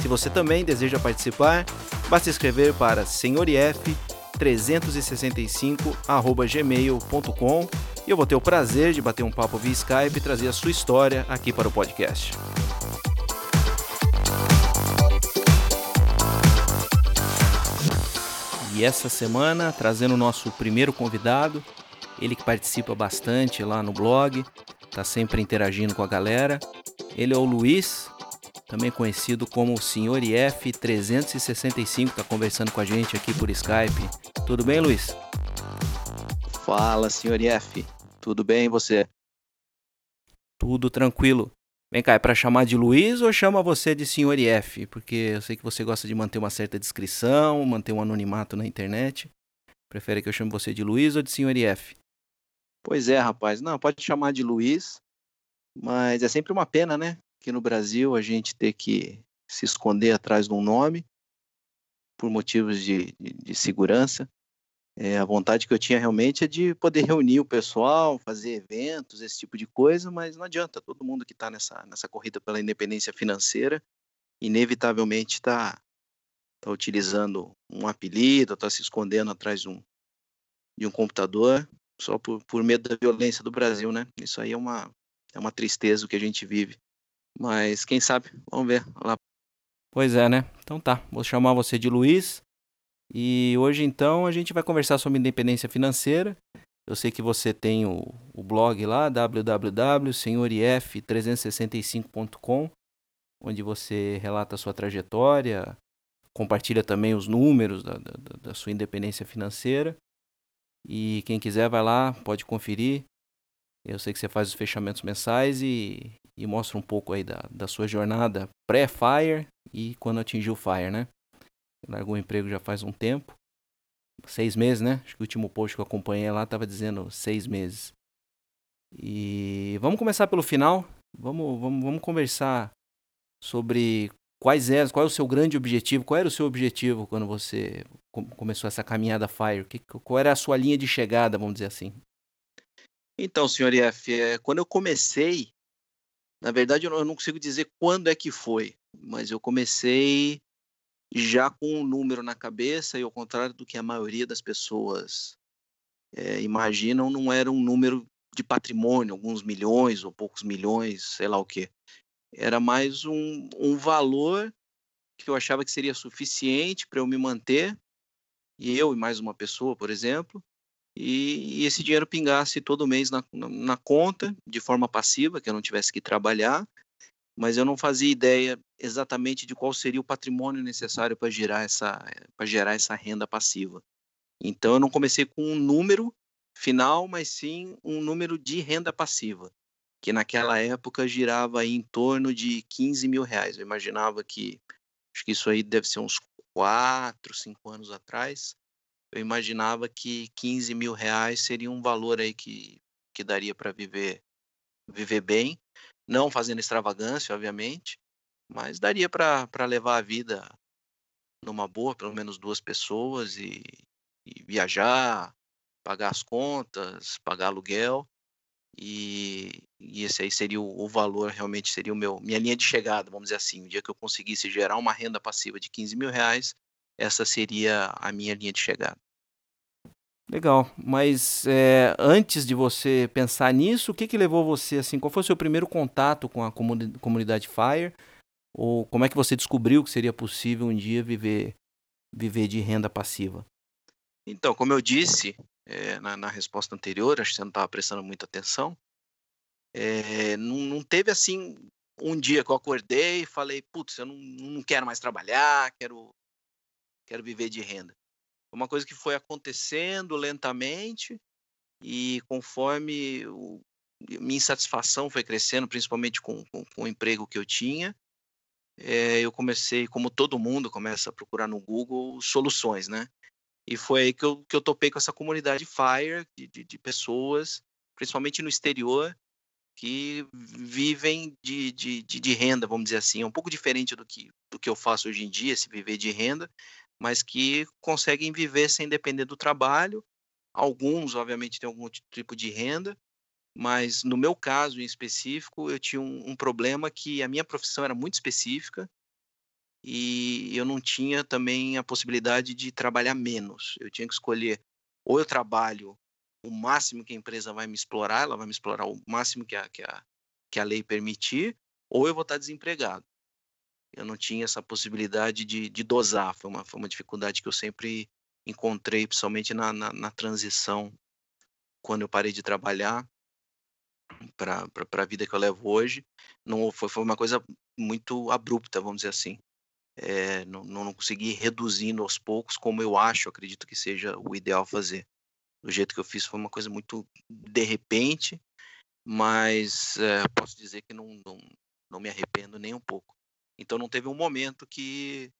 Se você também deseja participar, basta escrever para senhorif365@gmail.com e eu vou ter o prazer de bater um papo via Skype e trazer a sua história aqui para o podcast. E essa semana, trazendo o nosso primeiro convidado, ele que participa bastante lá no blog, está sempre interagindo com a galera. Ele é o Luiz, também conhecido como o Sr. IF 365, está conversando com a gente aqui por Skype. Tudo bem, Luiz? Fala, Sr. IF. Tudo bem e você? Tudo tranquilo. Vem cá, é para chamar de Luiz ou chama você de Sr. IF? Porque eu sei que você gosta de manter uma certa descrição, manter um anonimato na internet. Prefere que eu chame você de Luiz ou de Sr. IF? Pois é, rapaz. Não, pode chamar de Luiz, mas é sempre uma pena, né? Aqui no Brasil a gente ter que se esconder atrás de um nome por motivos de, de, de segurança. É, a vontade que eu tinha realmente é de poder reunir o pessoal, fazer eventos, esse tipo de coisa, mas não adianta. Todo mundo que está nessa, nessa corrida pela independência financeira, inevitavelmente está tá utilizando um apelido, está se escondendo atrás de um, de um computador, só por, por medo da violência do Brasil, né? Isso aí é uma, é uma tristeza o que a gente vive. Mas quem sabe, vamos ver lá. Pois é, né? Então tá, vou chamar você de Luiz. E hoje então a gente vai conversar sobre independência financeira. Eu sei que você tem o, o blog lá, www.senhorif365.com, onde você relata a sua trajetória, compartilha também os números da, da, da sua independência financeira. E quem quiser vai lá, pode conferir. Eu sei que você faz os fechamentos mensais e, e mostra um pouco aí da, da sua jornada pré-Fire e quando atingiu o Fire, né? Largou o emprego já faz um tempo. Seis meses, né? Acho que o último post que eu acompanhei lá estava dizendo seis meses. E vamos começar pelo final. Vamos, vamos, vamos conversar sobre quais eram, qual é o seu grande objetivo, qual era o seu objetivo quando você começou essa caminhada Fire? Que, qual era a sua linha de chegada, vamos dizer assim? Então, senhor IF, é, quando eu comecei, na verdade eu não consigo dizer quando é que foi, mas eu comecei já com um número na cabeça e ao contrário do que a maioria das pessoas é, imaginam, não era um número de patrimônio, alguns milhões ou poucos milhões, sei lá o que. Era mais um, um valor que eu achava que seria suficiente para eu me manter, e eu e mais uma pessoa, por exemplo, e, e esse dinheiro pingasse todo mês na, na, na, conta, de forma passiva, que eu não tivesse que trabalhar, mas eu não fazia ideia exatamente de qual seria o patrimônio necessário para gerar essa, para gerar essa renda passiva. Então eu não comecei com um número final, mas sim um número de renda passiva, que naquela época girava em torno de 15 mil reais. Eu imaginava que, acho que isso aí deve ser uns 4, 5 anos atrás, eu imaginava que 15 mil reais seria um valor aí que, que daria para viver, viver bem, não fazendo extravagância, obviamente, mas daria para levar a vida numa boa, pelo menos duas pessoas, e, e viajar, pagar as contas, pagar aluguel, e, e esse aí seria o, o, valor, realmente seria o meu, minha linha de chegada, vamos dizer assim. O dia que eu conseguisse gerar uma renda passiva de 15 mil reais, essa seria a minha linha de chegada. Legal, mas é, antes de você pensar nisso, o que, que levou você assim? Qual foi o seu primeiro contato com a comunidade Fire? Ou como é que você descobriu que seria possível um dia viver viver de renda passiva? Então, como eu disse é, na, na, resposta anterior, acho que você não estava prestando muita atenção. É, não, não, teve assim um dia que eu acordei e falei, putz, eu não, não quero mais trabalhar, quero quero viver de renda. Uma coisa que foi acontecendo lentamente e conforme o, minha insatisfação foi crescendo, principalmente com, com, com, o emprego que eu tinha, é, eu comecei, como todo mundo, começa a procurar no Google soluções, né? E foi aí que eu, que eu topei com essa comunidade FIRE, de, de, de pessoas, principalmente no exterior, que vivem de, de, de, de, renda, vamos dizer assim. É um pouco diferente do que, do que eu faço hoje em dia, se viver de renda, mas que conseguem viver sem depender do trabalho. Alguns, obviamente, têm algum tipo de renda, mas no meu caso em específico, eu tinha um, um problema que a minha profissão era muito específica e eu não tinha também a possibilidade de trabalhar menos. Eu tinha que escolher ou eu trabalho o máximo que a empresa vai me explorar, ela vai me explorar o máximo que a, que a, que a lei permitir, ou eu vou estar desempregado. Eu não tinha essa possibilidade de, de dosar, foi uma, foi uma dificuldade que eu sempre encontrei, principalmente na, na, na transição, quando eu parei de trabalhar para a vida que eu levo hoje. Não foi, foi uma coisa muito abrupta, vamos dizer assim. É, não, não consegui reduzindo aos poucos, como eu acho, acredito que seja o ideal fazer. Do jeito que eu fiz, foi uma coisa muito de repente, mas é, posso dizer que não, não, não me arrependo nem um pouco. Então não teve um momento que,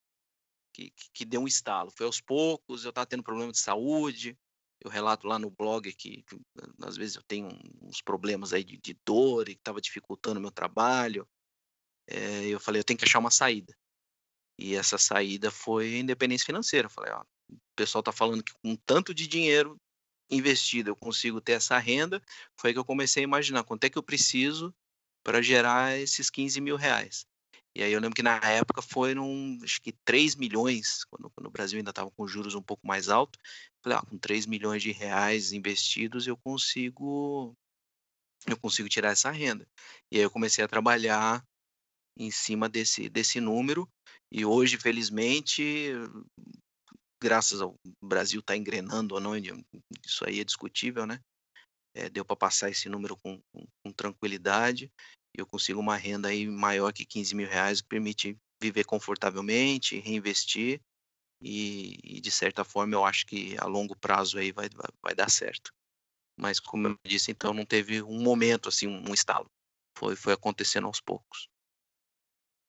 que, que deu um estalo. Foi aos poucos, eu estava tendo problema de saúde, eu relato lá no blog que, que às vezes eu tenho uns problemas aí de, de dor e que estava dificultando o meu trabalho. É, eu falei, eu tenho que achar uma saída. E essa saída foi independência financeira. Eu falei, ó, o pessoal está falando que com tanto de dinheiro investido eu consigo ter essa renda. Foi que eu comecei a imaginar quanto é que eu preciso para gerar esses 15 mil reais. E aí eu lembro que na época foram, acho que 3 milhões, quando, quando o Brasil ainda estava com juros um pouco mais altos. Falei, ah, com 3 milhões de reais investidos eu consigo eu consigo tirar essa renda. E aí eu comecei a trabalhar em cima desse, desse número. E hoje, felizmente, graças ao Brasil estar tá engrenando ou não, isso aí é discutível, né? É, deu para passar esse número com, com, com, tranquilidade e eu consigo uma renda aí maior que 15 mil reais que permite viver confortavelmente, reinvestir e, e, de certa forma eu acho que a longo prazo aí vai, vai, vai, dar certo. Mas como eu disse, então não teve um momento assim, um, estalo. Foi, foi acontecendo aos poucos.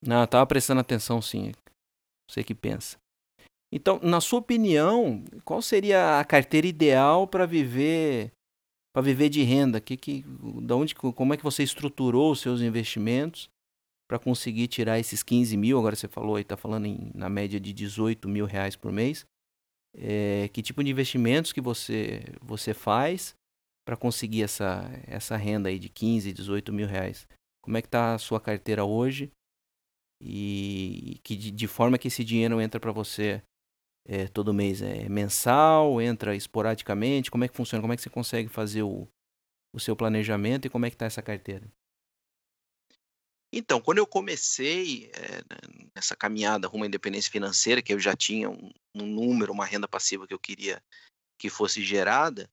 Não, tava prestando atenção sim. Você que pensa. Então, na sua opinião, qual seria a carteira ideal para viver para viver de renda? Que, que, da onde, como é que você estruturou os seus investimentos para conseguir tirar esses 15 mil? Agora você falou aí, está falando em, na média de 18 mil reais por mês. É, que tipo de investimentos que você, você faz para conseguir essa, essa renda aí de 15, 18 mil reais? Como é que está a sua carteira hoje? E que de, de forma que esse dinheiro entra para você é, todo mês? É mensal? Entra esporadicamente? Como é que funciona? Como é que você consegue fazer o, o seu planejamento e como é que está essa carteira? Então, quando eu comecei é, nessa caminhada rumo à independência financeira, que eu já tinha um, um, número, uma renda passiva que eu queria que fosse gerada,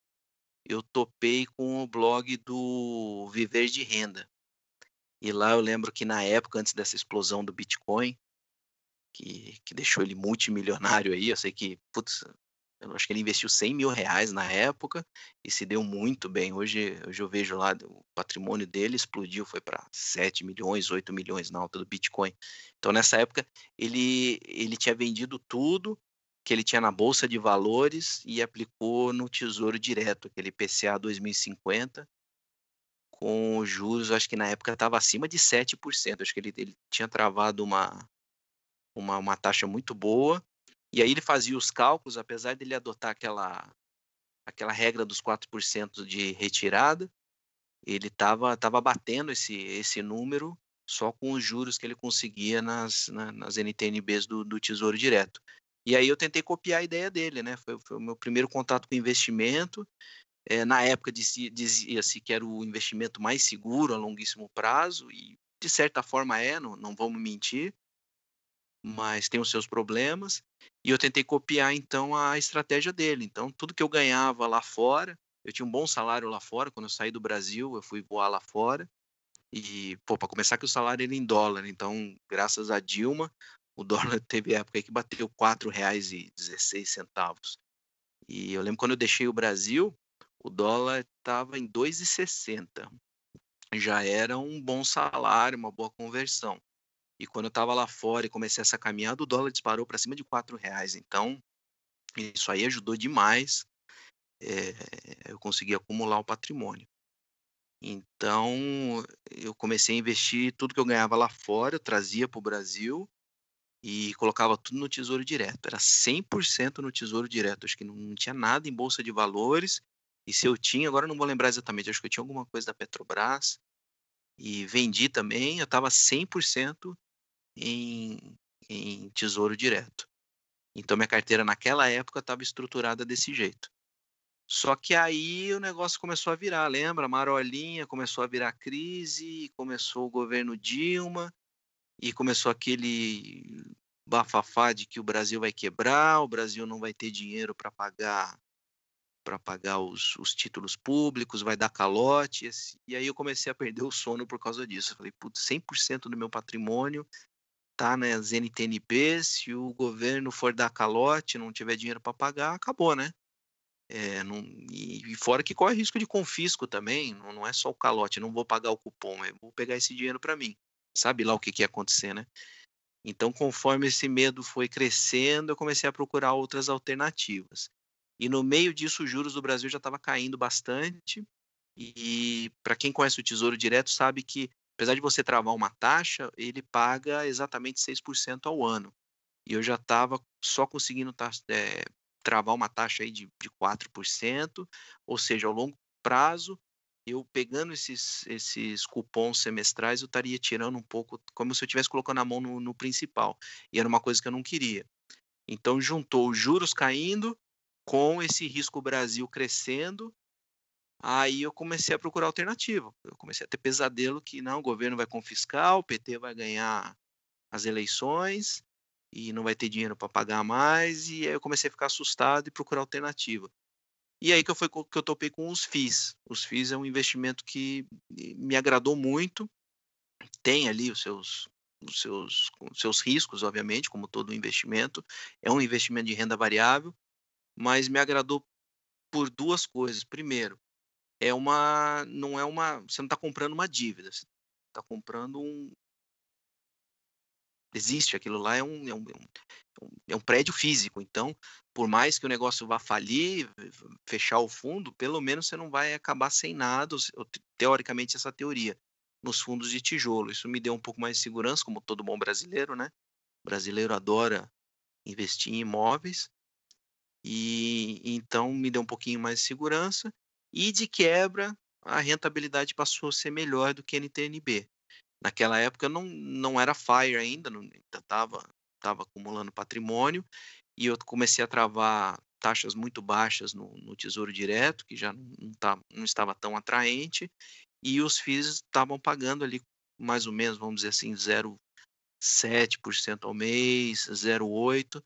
eu topei com o blog do Viver de Renda. E lá eu lembro que na época, antes dessa explosão do Bitcoin, que, que deixou ele multimilionário aí. Eu sei que, putz, eu acho que ele investiu 100 mil reais na época e se deu muito bem. Hoje, hoje eu vejo lá o patrimônio dele explodiu, foi para 7 milhões, 8 milhões na alta do Bitcoin. Então, nessa época, ele, ele tinha vendido tudo que ele tinha na Bolsa de Valores e aplicou no Tesouro Direto, aquele PCA 2050, com juros, acho que na época estava acima de 7%. Acho que ele, ele tinha travado uma, uma, uma taxa muito boa. E aí ele fazia os cálculos, apesar dele adotar aquela, aquela regra dos 4% de retirada, ele estava tava batendo esse, esse número só com os juros que ele conseguia nas, na, nas NTNBs do, do Tesouro Direto. E aí eu tentei copiar a ideia dele, né? Foi, foi o meu primeiro contato com investimento. É, na época dizia-se que era o investimento mais seguro a longuíssimo prazo, e de certa forma é, não, não vamos mentir mas tem os seus problemas. E eu tentei copiar então a estratégia dele. Então, tudo que eu ganhava lá fora, eu tinha um bom salário lá fora. Quando eu saí do Brasil, eu fui voar lá fora. E, pô, para começar, que o salário era em dólar. Então, graças a Dilma, o dólar teve época que bateu R$ 4,16. E eu lembro quando eu deixei o Brasil, o dólar estava em 2,60. Já era um bom salário, uma boa conversão. E quando eu estava lá fora e comecei essa caminhada, o dólar disparou para cima de quatro reais. Então, isso aí ajudou demais. É, eu consegui acumular o patrimônio. Então, eu comecei a investir tudo que eu ganhava lá fora, eu trazia para o Brasil e colocava tudo no Tesouro Direto. Era 100% no Tesouro Direto. Acho que não, não, tinha nada em bolsa de valores. E se eu tinha, agora não vou lembrar exatamente, acho que eu tinha alguma coisa da Petrobras. E vendi também, eu estava 100% em, em Tesouro Direto. Então, minha carteira naquela época estava estruturada desse jeito. Só que aí o negócio começou a virar, lembra? Marolinha começou a virar crise, começou o governo Dilma e começou aquele bafafá de que o Brasil vai quebrar, o Brasil não vai ter dinheiro para pagar para pagar os, os, títulos públicos, vai dar calote. E aí eu comecei a perder o sono por causa disso. Falei, putz, 100% do meu patrimônio tá nas NTNB, se o governo for dar calote, não tiver dinheiro para pagar, acabou, né? É, não, e, e, fora que corre risco de confisco também, não, não, é só o calote, não vou pagar o cupom, eu vou pegar esse dinheiro para mim. Sabe lá o que, que ia acontecer, né? Então, conforme esse medo foi crescendo, eu comecei a procurar outras alternativas. E no meio disso, os juros do Brasil já estava caindo bastante. E para quem conhece o Tesouro Direto, sabe que, apesar de você travar uma taxa, ele paga exatamente 6% ao ano. E eu já estava só conseguindo é, travar uma taxa aí de, de 4%, ou seja, ao longo prazo, eu pegando esses, esses cupons semestrais, eu estaria tirando um pouco, como se eu estivesse colocando a mão no, no principal. E era uma coisa que eu não queria. Então, juntou os juros caindo com esse risco Brasil crescendo, aí eu comecei a procurar alternativa. Eu comecei a ter pesadelo que não, o governo vai confiscar, o PT vai ganhar as eleições, e não vai ter dinheiro para pagar mais, e aí eu comecei a ficar assustado e procurar alternativa. E aí que eu, foi, que eu topei com os FIIs. Os FIIs é um investimento que me agradou muito, tem ali os seus, os seus, os seus riscos, obviamente, como todo investimento, é um investimento de renda variável, mas me agradou por duas coisas. Primeiro, é uma, não é uma, você não está comprando uma dívida, você está comprando um, existe, aquilo lá é um, é um, é um, é um prédio físico. Então, por mais que o negócio vá falir, fechar o fundo, pelo menos você não vai acabar sem nada, teoricamente, essa teoria, nos fundos de tijolo. Isso me deu um pouco mais de segurança, como todo bom brasileiro, né? O brasileiro adora investir em imóveis. E então me deu um pouquinho mais de segurança. E de quebra, a rentabilidade passou a ser melhor do que NTNB. Naquela época não, não era FIRE ainda estava tava acumulando patrimônio, e eu comecei a travar taxas muito baixas no, no Tesouro Direto, que já não, tá, não estava tão atraente, e os FIIs estavam pagando ali mais ou menos, vamos dizer assim, 0,7% ao mês, 0,8%,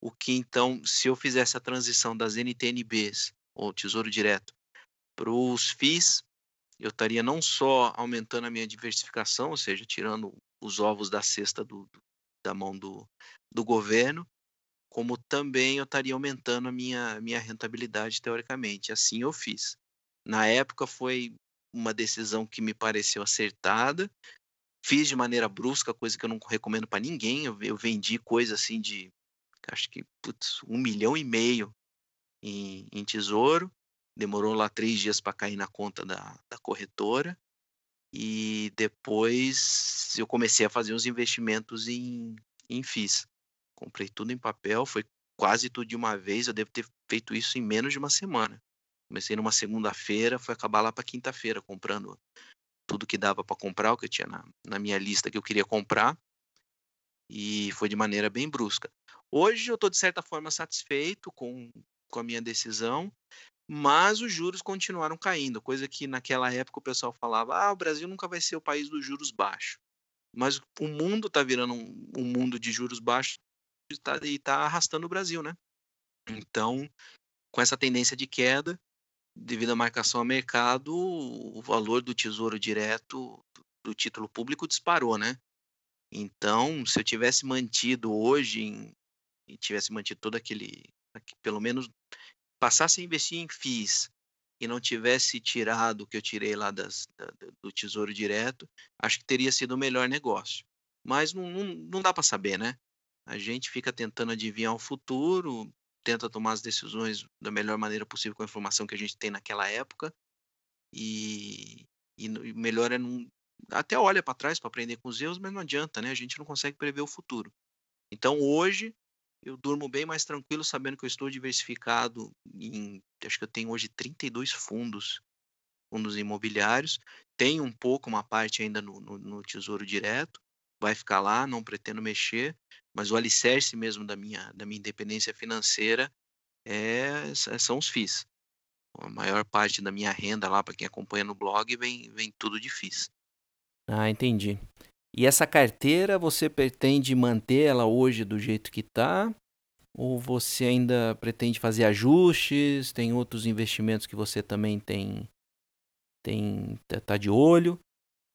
o que então, se eu fizesse a transição das NTNBs, ou Tesouro Direto, para os FIIs, eu estaria não só aumentando a minha diversificação, ou seja, tirando os ovos da cesta do, da mão do, do governo, como também eu estaria aumentando a minha, minha rentabilidade teoricamente. Assim eu fiz. Na época foi uma decisão que me pareceu acertada. Fiz de maneira brusca, coisa que eu não recomendo para ninguém. Eu, eu, vendi coisa assim de, acho que, putz, um milhão e meio em, em tesouro. Demorou lá três dias para cair na conta da, da corretora. E depois eu comecei a fazer uns investimentos em, em FIIs. Comprei tudo em papel, foi quase tudo de uma vez. Eu devo ter feito isso em menos de uma semana. Comecei numa segunda-feira, foi acabar lá para quinta-feira, comprando tudo que dava para comprar, o que eu tinha na, na minha lista que eu queria comprar. E foi de maneira bem brusca. Hoje eu estou, de certa forma, satisfeito com, com a minha decisão, mas os juros continuaram caindo, coisa que naquela época o pessoal falava: ah, o Brasil nunca vai ser o país dos juros baixos. Mas o mundo está virando um, um, mundo de juros baixos tá, e está arrastando o Brasil, né? Então, com essa tendência de queda, devido à marcação a mercado, o valor do tesouro direto do título público disparou, né? Então, se eu tivesse mantido hoje em, e tivesse mantido todo aquele, pelo menos passasse a investir em FIIs e não tivesse tirado o que eu tirei lá das, da, do Tesouro Direto, acho que teria sido o melhor negócio. mas não, não, não dá para saber, né? A gente fica tentando adivinhar o futuro, tenta tomar as decisões da melhor maneira possível com a informação que a gente tem naquela época, e, e melhor é não. Até olha para trás para aprender com os erros, mas não adianta, né? A gente não consegue prever o futuro. Então hoje eu durmo bem mais tranquilo sabendo que eu estou diversificado em. Acho que eu tenho hoje 32 fundos, fundos imobiliários. Tenho um pouco, uma parte ainda no, no, no Tesouro Direto, vai ficar lá, não pretendo mexer, mas o alicerce mesmo da minha, da minha independência financeira é, são os FIIs. A maior parte da minha renda lá, para quem acompanha no blog, vem, vem tudo de FIIs. Ah, entendi. E essa carteira, você pretende manter ela hoje do jeito que está? Ou você ainda pretende fazer ajustes? Tem outros investimentos que você também tem tem tá, tá de olho?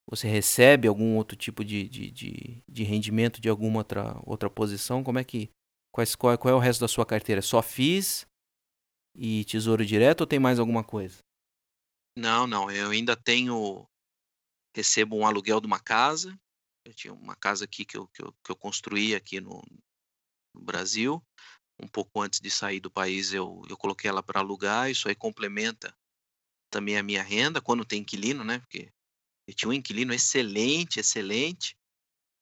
Você recebe algum outro tipo de, de, de, de rendimento de alguma outra, outra posição? Como é que. Quais, qual, qual é o resto da sua carteira? Só FIIs e Tesouro Direto ou tem mais alguma coisa? Não, não. Eu ainda tenho. Recebo um aluguel de uma casa. Eu tinha uma casa aqui que eu, que eu, que eu construí aqui no, no Brasil. Um pouco antes de sair do país, eu, eu coloquei ela para alugar. Isso aí complementa também a minha renda, quando tem inquilino, né? Porque eu tinha um inquilino excelente, excelente,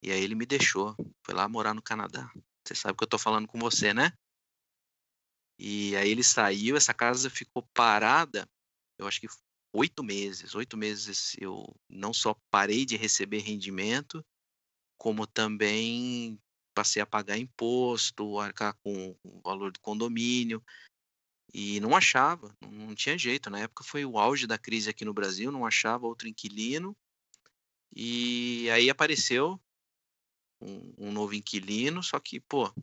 e aí ele me deixou, foi lá morar no Canadá. Você sabe que eu tô falando com você, né? E aí ele saiu, essa casa ficou parada, eu acho que oito meses. Oito meses eu não só parei de receber rendimento, como também passei a pagar imposto, arcar com o valor do condomínio. E não achava, não tinha jeito. Na época foi o auge da crise aqui no Brasil, não achava outro inquilino. E aí apareceu um, um novo inquilino, só que, pô,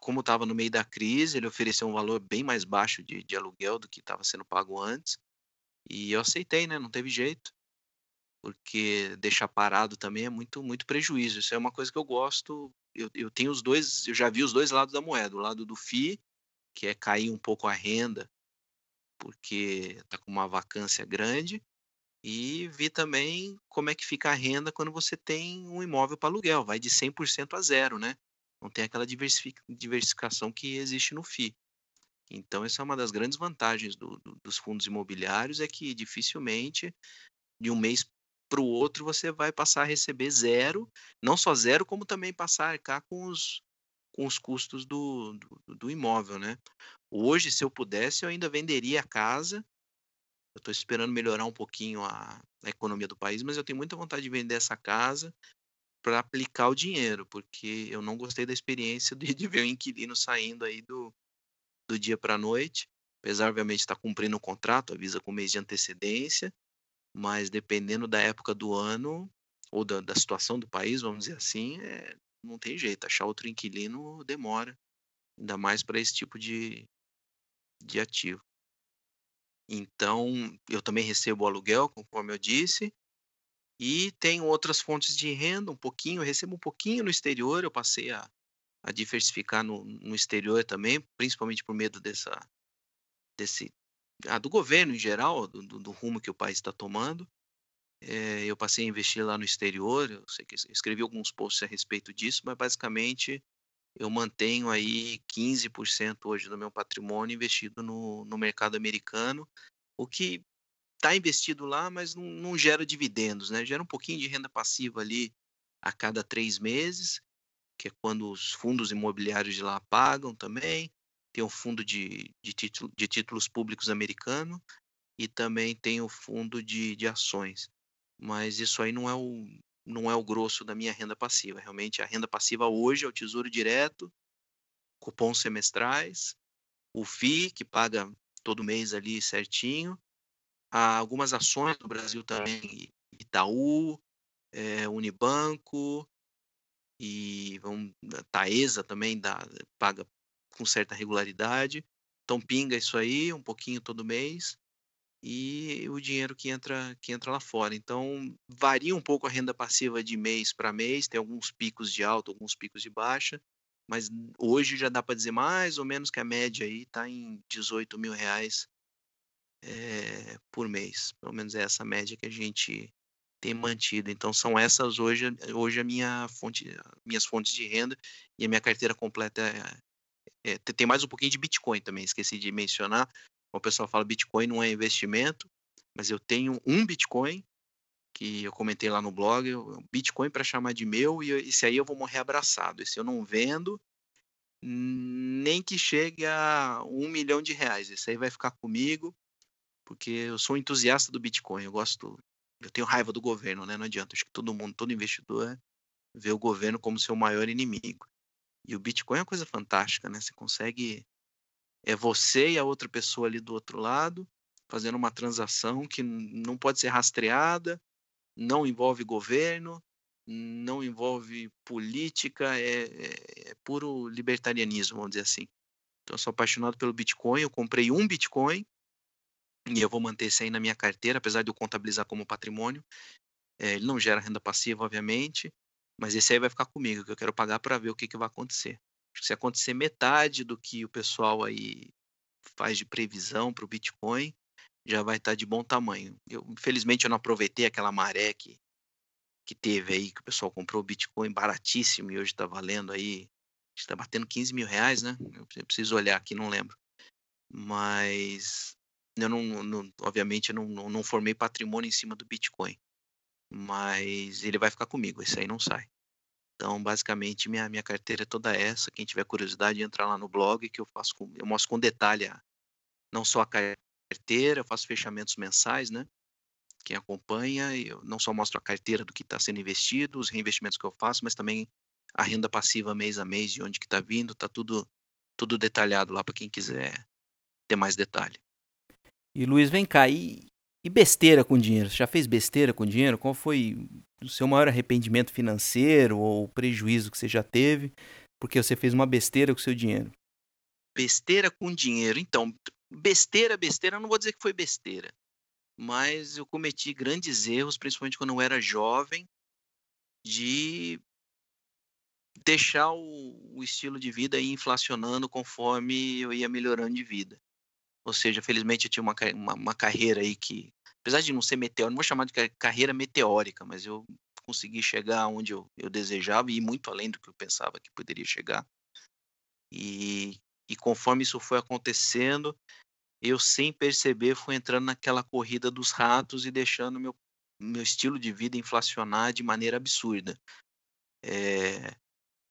como estava no meio da crise, ele ofereceu um valor bem mais baixo de, de aluguel do que estava sendo pago antes. E eu aceitei, né? Não teve jeito. Porque deixar parado também é muito, muito prejuízo. Isso é uma coisa que eu gosto. Eu, eu tenho os dois, eu já vi os dois lados da moeda, o lado do FI que é cair um pouco a renda, porque está com uma vacância grande, e vi também como é que fica a renda quando você tem um imóvel para aluguel, vai de 100% a zero, né? Não tem aquela diversificação que existe no FI. Então, essa é uma das grandes vantagens do, do, dos fundos imobiliários, é que dificilmente, de um mês para o outro, você vai passar a receber zero, não só zero, como também passar a arcar com os, com os custos do, do, do imóvel, né? Hoje, se eu pudesse, eu ainda venderia a casa. Eu estou esperando melhorar um pouquinho a, a economia do país, mas eu tenho muita vontade de vender essa casa para aplicar o dinheiro, porque eu não gostei da experiência de, de ver o inquilino saindo aí do, do dia para a noite. Apesar, obviamente, estar tá cumprindo o contrato, avisa com um mês de antecedência, mas dependendo da época do ano ou da, da situação do país, vamos dizer assim, é, não tem jeito, achar outro inquilino demora, ainda mais para esse tipo de, de ativo. Então, eu também recebo aluguel, conforme eu disse, e tenho outras fontes de renda, um pouquinho, eu recebo um pouquinho no exterior, eu passei a, a diversificar no, no exterior também, principalmente por medo dessa, desse, ah, do governo em geral, do, do, do rumo que o país está tomando. É, eu passei a investir lá no exterior, eu sei que escrevi alguns posts a respeito disso, mas basicamente eu mantenho aí 15% hoje do meu patrimônio investido no, no mercado americano, o que está investido lá, mas não, não, gera dividendos, né? Gera um pouquinho de renda passiva ali a cada três meses, que é quando os fundos imobiliários de lá pagam também. Tem um fundo de, de, título, de títulos públicos americano e também tem o fundo de, de ações mas isso aí não é o não é o grosso da minha renda passiva. Realmente a renda passiva hoje é o Tesouro Direto, cupons semestrais, o FI que paga todo mês ali certinho, há algumas ações no Brasil também, Itaú, é, Unibanco e vamos, Taesa também dá, paga com certa regularidade. Então pinga isso aí um pouquinho todo mês e o dinheiro que entra que entra lá fora. Então, varia um pouco a renda passiva de mês para mês, tem alguns picos de alta, alguns picos de baixa, mas hoje já dá para dizer mais ou menos que a média aí está em 18 mil reais é, por mês. Pelo menos é essa média que a gente tem mantido. Então são essas hoje, hoje a minha fonte, minhas fontes de renda e a minha carteira completa é, tem mais um pouquinho de Bitcoin também, esqueci de mencionar. O pessoal fala Bitcoin não é investimento, mas eu tenho um Bitcoin que eu comentei lá no blog, Bitcoin para chamar de meu e esse aí eu vou morrer abraçado. Esse eu não vendo, nem que chegue a um milhão de reais. Esse aí vai ficar comigo, porque eu sou entusiasta do Bitcoin. Eu gosto, eu tenho raiva do governo, né? Não adianta. Acho que todo mundo, todo investidor vê o governo como seu maior inimigo. E o Bitcoin é uma coisa fantástica, né? Você consegue é você e a outra pessoa ali do outro lado fazendo uma transação que não pode ser rastreada, não envolve governo, não envolve política, é, é, é, puro libertarianismo, vamos dizer assim. Então, eu sou apaixonado pelo Bitcoin, eu comprei um Bitcoin e eu vou manter esse aí na minha carteira, apesar de eu contabilizar como patrimônio. É, ele não gera renda passiva, obviamente, mas esse aí vai ficar comigo, que eu quero pagar para ver o que, que vai acontecer. Se acontecer metade do que o pessoal aí faz de previsão para o Bitcoin, já vai estar tá de bom tamanho. Eu, infelizmente, eu não aproveitei aquela maré que, que teve aí, que o pessoal comprou Bitcoin baratíssimo e hoje está valendo aí, está batendo 15 mil reais, né? Eu preciso olhar aqui, não lembro. Mas eu não, não obviamente, eu não, não, não formei patrimônio em cima do Bitcoin. Mas ele vai ficar comigo, esse aí não sai. Então, basicamente, minha, minha carteira é toda essa. Quem tiver curiosidade, entra lá no blog que eu faço com, eu mostro com detalhe não só a carteira, eu faço fechamentos mensais, né? Quem acompanha, eu não só mostro a carteira do que está sendo investido, os reinvestimentos que eu faço, mas também a renda passiva mês a mês, de onde que está vindo, está tudo, tudo detalhado lá para quem quiser ter mais detalhe. E Luiz, vem cá, e, e besteira com dinheiro? Você já fez besteira com dinheiro? Qual foi o seu maior arrependimento financeiro ou prejuízo que você já teve porque você fez uma besteira com o seu dinheiro? Besteira com dinheiro. Então, besteira, besteira, eu não vou dizer que foi besteira, mas eu cometi grandes erros, principalmente quando eu era jovem, de deixar o, o estilo de vida ir inflacionando conforme eu ia melhorando de vida. Ou seja, felizmente eu tinha uma, uma, uma carreira aí que, apesar de não ser meteórica, não vou chamar de carreira meteórica, mas eu consegui chegar onde eu, eu desejava e ir muito além do que eu pensava que poderia chegar. E, e conforme isso foi acontecendo, eu sem perceber fui entrando naquela corrida dos ratos e deixando meu, meu estilo de vida inflacionar de maneira absurda. É,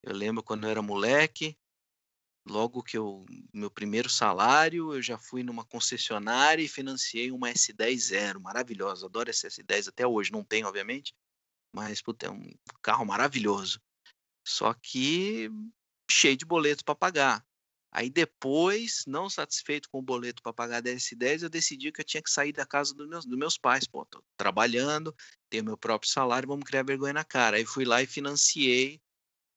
eu lembro quando eu era moleque, logo que eu meu primeiro salário, eu já fui numa concessionária e financiei uma S10 Zero, maravilhosa, adoro essa S10 até hoje, não tenho obviamente, mas puta, é um carro maravilhoso. Só que cheio de boletos para pagar. Aí depois, não satisfeito com o boleto para pagar 10 eu decidi que eu tinha que sair da casa dos meus, dos meus pais. Pô, tô trabalhando, tenho meu próprio salário, vamos criar vergonha na cara. Aí fui lá e financiei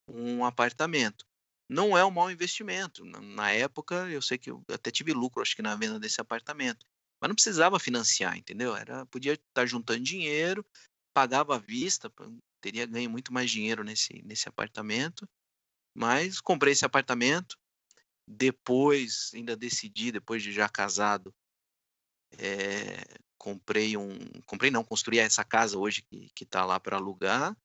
um apartamento. Não é um mau investimento. Na época, eu sei que eu até tive lucro, acho que na venda desse apartamento. Mas não precisava financiar, entendeu? Era, podia estar juntando dinheiro, pagava à vista, teria ganho muito mais dinheiro nesse, nesse apartamento. Mas comprei esse apartamento, depois, ainda decidi, depois de já casado, é, comprei um. Comprei não, construí essa casa hoje que, que tá lá para alugar.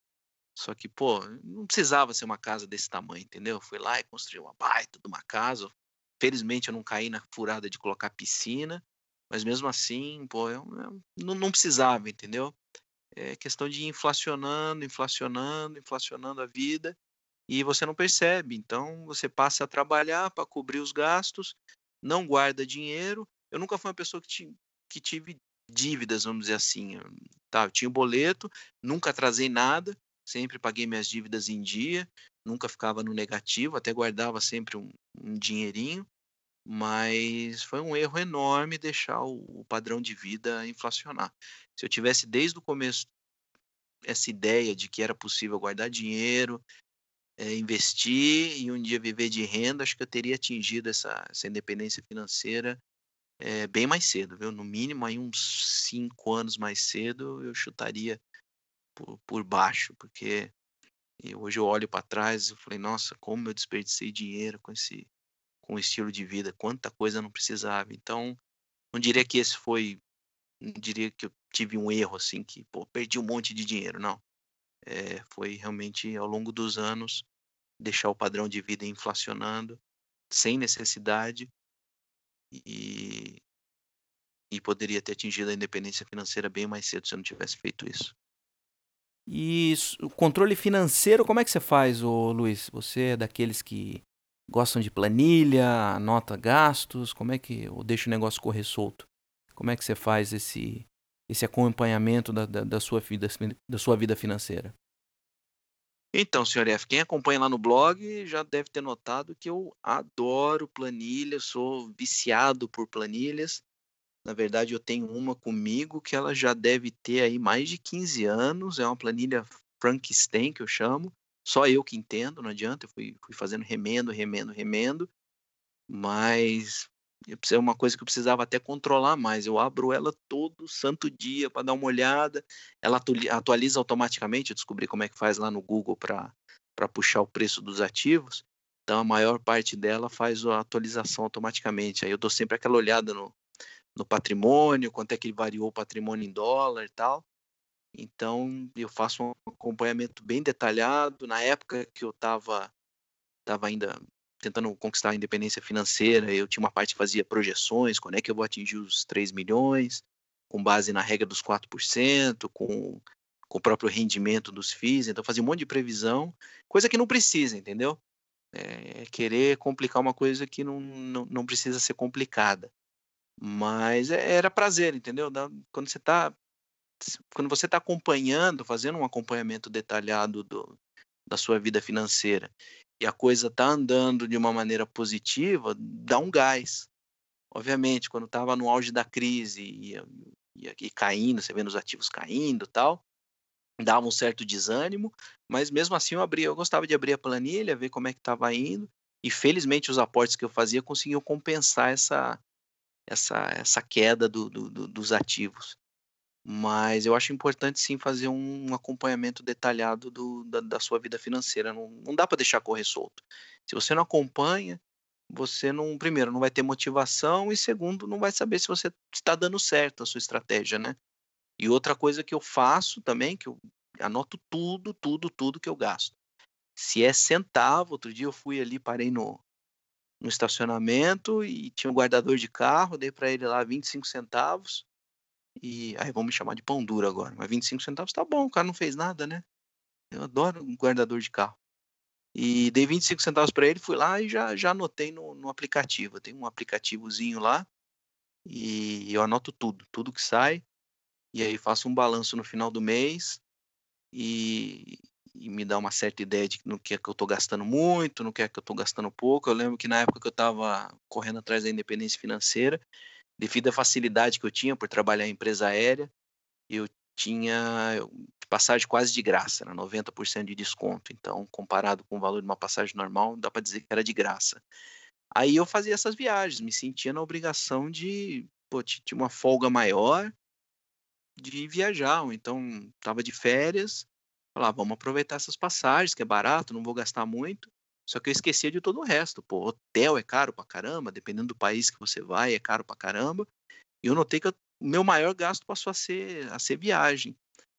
Só que, pô, não precisava ser uma casa desse tamanho, entendeu? Fui lá e construí uma baita de uma casa. Felizmente eu não caí na furada de colocar piscina, mas mesmo assim, pô, eu, eu não, não precisava, entendeu? É questão de ir inflacionando, inflacionando, inflacionando a vida e você não percebe. Então você passa a trabalhar para cobrir os gastos, não guarda dinheiro. Eu nunca fui uma pessoa que, que tive dívidas, vamos dizer assim. Tá, eu tinha o boleto, nunca atrasei nada, sempre paguei minhas dívidas em dia, nunca ficava no negativo, até guardava sempre um, um dinheirinho, mas foi um erro enorme deixar o, o padrão de vida inflacionar. Se eu tivesse desde o começo essa ideia de que era possível guardar dinheiro, é, investir e um dia viver de renda, acho que eu teria atingido essa, essa independência financeira é, bem mais cedo, viu? No mínimo aí uns cinco anos mais cedo eu chutaria por, por baixo, porque hoje eu olho para trás e falei, nossa, como eu desperdicei dinheiro com esse com o estilo de vida, quanta coisa não precisava. Então, não diria que esse foi, não diria que eu tive um erro assim que pô, perdi um monte de dinheiro, não. É, foi realmente ao longo dos anos deixar o padrão de vida inflacionando sem necessidade e, e poderia ter atingido a independência financeira bem mais cedo se eu não tivesse feito isso. E o controle financeiro, como é que você faz, ô Luiz? Você é daqueles que gostam de planilha, anota gastos, como é que ou deixa o negócio correr solto? Como é que você faz esse esse acompanhamento da, da, da sua vida da sua vida financeira? Então, senhor F, quem acompanha lá no blog já deve ter notado que eu adoro planilhas, sou viciado por planilhas. Na verdade, eu tenho uma comigo que ela já deve ter aí mais de 15 anos, é uma planilha Frankenstein que eu chamo. Só eu que entendo, não adianta, eu fui, fui fazendo remendo, remendo, remendo. Mas é uma coisa que eu precisava até controlar mais. Eu abro ela todo santo dia para dar uma olhada. Ela atualiza automaticamente. Eu descobri como é que faz lá no Google para puxar o preço dos ativos. Então a maior parte dela faz a atualização automaticamente. Aí eu dou sempre aquela olhada no, no patrimônio, quanto é que variou o patrimônio em dólar e tal. Então eu faço um acompanhamento bem detalhado. Na época que eu estava tava ainda tentando conquistar a independência financeira, eu tinha uma parte que fazia projeções, quando é que eu vou atingir os 3 milhões, com base na regra dos 4%, com, com o próprio rendimento dos FIIs, então fazia um monte de previsão, coisa que não precisa, entendeu? É, querer complicar uma coisa que não, não, não precisa ser complicada. Mas é, era prazer, entendeu? Quando você está quando você está acompanhando, fazendo um acompanhamento detalhado do, da sua vida financeira e a coisa está andando de uma maneira positiva, dá um gás. Obviamente, quando estava no auge da crise e, e, e, caindo, você vendo os ativos caindo tal, dava um certo desânimo, mas mesmo assim eu abria, eu gostava de abrir a planilha, ver como é que estava indo, e felizmente os aportes que eu fazia conseguiam compensar essa, essa, essa queda do, do, do, dos ativos. Mas eu acho importante sim fazer um acompanhamento detalhado do, da, da sua vida financeira. Não, não dá para deixar correr solto. Se você não acompanha, você não, primeiro, não vai ter motivação e segundo, não vai saber se você está dando certo a sua estratégia, né? E outra coisa que eu faço também, que eu anoto tudo, tudo, tudo que eu gasto. Se é centavo, outro dia eu fui ali, parei no, no estacionamento e tinha um guardador de carro, dei para ele lá 25 centavos. E aí vão me chamar de pão duro agora. Mas 25 centavos tá bom, o cara não fez nada, né? Eu adoro um guardador de carro. E dei 25 centavos para ele, fui lá e já, já anotei no, no aplicativo. Tem um aplicativozinho lá e eu anoto tudo, tudo que sai. E aí faço um balanço no final do mês e, e me dá uma certa ideia de no que é que eu estou gastando muito, no que é que eu estou gastando pouco. Eu lembro que na época que eu estava correndo atrás da independência financeira, devido à facilidade que eu tinha por trabalhar em empresa aérea, eu tinha passagem quase de graça, era 90% de desconto. Então, comparado com o valor de uma passagem normal, dá para dizer que era de graça. Aí eu fazia essas viagens, me sentia na obrigação de, pô, tinha uma folga maior de viajar, ou então estava de férias, falava, vamos aproveitar essas passagens, que é barato, não vou gastar muito. Só que eu esquecia de todo o resto. Pô, hotel é caro pra caramba, dependendo do país que você vai, é caro pra caramba. E eu notei que o meu maior gasto passou a ser, a ser viagem.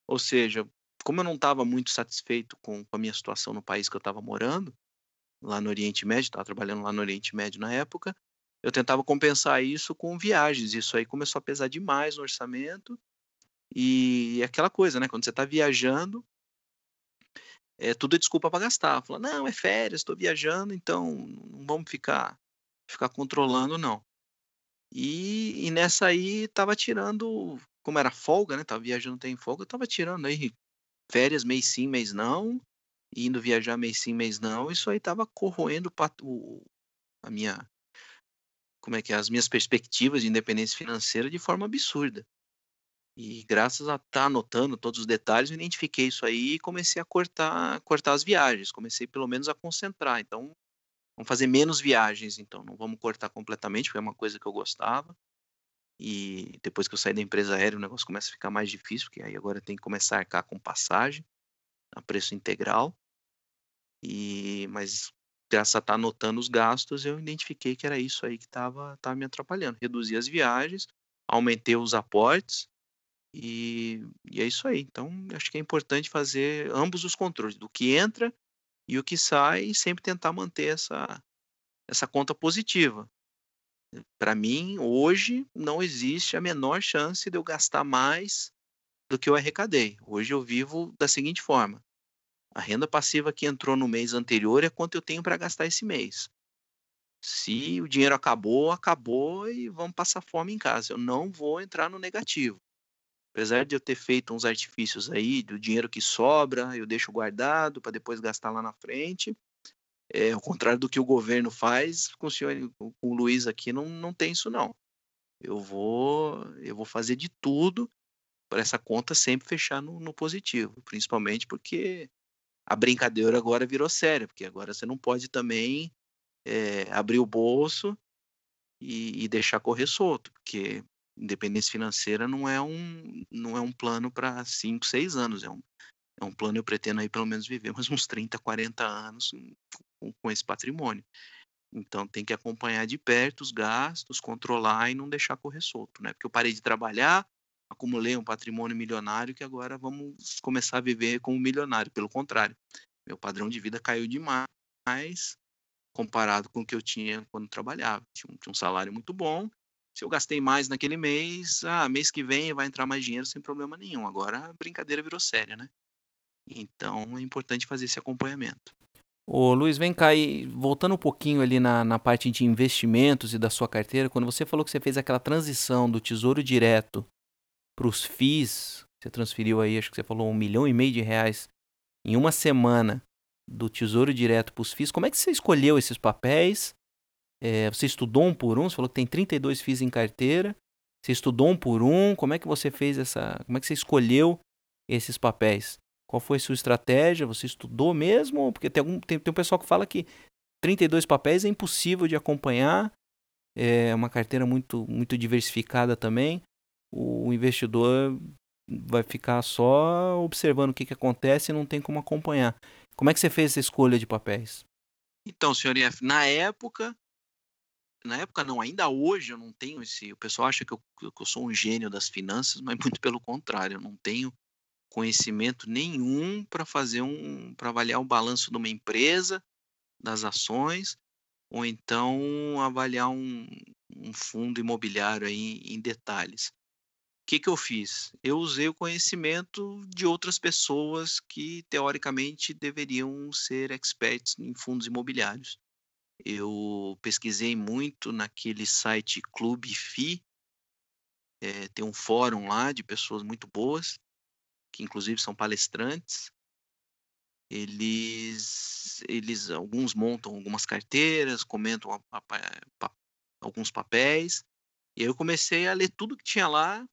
Ou seja, como eu não estava muito satisfeito com, com, a minha situação no país que eu estava morando, lá no Oriente Médio, estava trabalhando lá no Oriente Médio na época, eu tentava compensar isso com viagens. Isso aí começou a pesar demais no orçamento. E aquela coisa, né? Quando você está viajando, é, tudo é desculpa para gastar. Fala, não, é férias, estou viajando, então não vamos ficar, ficar controlando, não. E, e nessa aí tava tirando, como era folga, né? Tava viajando tem folga, tava tirando aí férias mês sim, mês não, indo viajar mês sim, mês não. Isso aí tava corroendo o, a minha, como é que é, as minhas perspectivas de independência financeira de forma absurda. E graças a estar tá anotando todos os detalhes, eu identifiquei isso aí e comecei a cortar, cortar as viagens. Comecei pelo menos a concentrar. Então, vamos fazer menos viagens. Então, não vamos cortar completamente, porque é uma coisa que eu gostava. E depois que eu saí da empresa aérea, o negócio começa a ficar mais difícil, porque aí agora tem que começar a arcar com passagem a preço integral. E mas graças a estar tá anotando os gastos, eu identifiquei que era isso aí que estava me atrapalhando. Reduzi as viagens, aumentei os aportes E, e é isso aí. Então, acho que é importante fazer ambos os controles, do que entra e o que sai, e sempre tentar manter essa, essa conta positiva. Para mim, hoje, não existe a menor chance de eu gastar mais do que eu arrecadei. Hoje eu vivo da seguinte forma: a renda passiva que entrou no mês anterior é quanto eu tenho para gastar esse mês. Se o dinheiro acabou, acabou e vamos passar fome em casa. Eu não vou entrar no negativo. Apesar de eu ter feito uns artifícios aí, do dinheiro que sobra, eu deixo guardado para depois gastar lá na frente. É, ao contrário do que o governo faz, com o, senhor, com o Luiz aqui não, não tem isso não. Eu vou, eu vou fazer de tudo para essa conta sempre fechar no, no positivo, principalmente porque a brincadeira agora virou séria, porque agora você não pode também é, abrir o bolso e, e, deixar correr solto, porque independência financeira não é um, não é um plano para 5, 6 anos, é um, é um plano eu pretendo aí pelo menos viver mais uns 30, 40 anos com, com esse patrimônio. Então tem que acompanhar de perto os gastos, controlar e não deixar correr solto, né? Porque eu parei de trabalhar, acumulei um patrimônio milionário que agora vamos começar a viver como milionário. Pelo contrário, meu padrão de vida caiu demais comparado com o que eu tinha quando trabalhava. Tinha um, tinha um salário muito bom se eu gastei mais naquele mês, ah, mês que vem vai entrar mais dinheiro sem problema nenhum. Agora a brincadeira virou séria, né? Então é importante fazer esse acompanhamento. Ô Luiz, vem cá e voltando um pouquinho ali na, na parte de investimentos e da sua carteira, quando você falou que você fez aquela transição do Tesouro Direto para os FIIs, você transferiu aí, acho que você falou um milhão e meio de reais em uma semana do Tesouro Direto para os FIIs, como é que você escolheu esses papéis? É, você estudou um por um? Você falou que tem 32 FIIs em carteira. Você estudou um por um? Como é que você fez essa. Como é que você escolheu esses papéis? Qual foi a sua estratégia? Você estudou mesmo? Porque tem, algum, tem, tem um pessoal que fala que 32 papéis é impossível de acompanhar. É uma carteira muito, muito diversificada também. O investidor vai ficar só observando o que, que acontece e não tem como acompanhar. Como é que você fez essa escolha de papéis? Então, senhor F, na época na época não, ainda hoje eu não tenho esse. O pessoal acha que eu, que eu sou um gênio das finanças, mas muito pelo contrário, eu não tenho conhecimento nenhum para fazer um. para avaliar o balanço de uma empresa, das ações, ou então avaliar um, um fundo imobiliário aí em detalhes. O que, que eu fiz? Eu usei o conhecimento de outras pessoas que, teoricamente, deveriam ser experts em fundos imobiliários. Eu pesquisei muito naquele site Clube FI, é, tem um fórum lá de pessoas muito boas, que inclusive são palestrantes. Eles, eles alguns montam algumas carteiras, comentam a, a, a, alguns papéis. E aí eu comecei a ler tudo que tinha lá,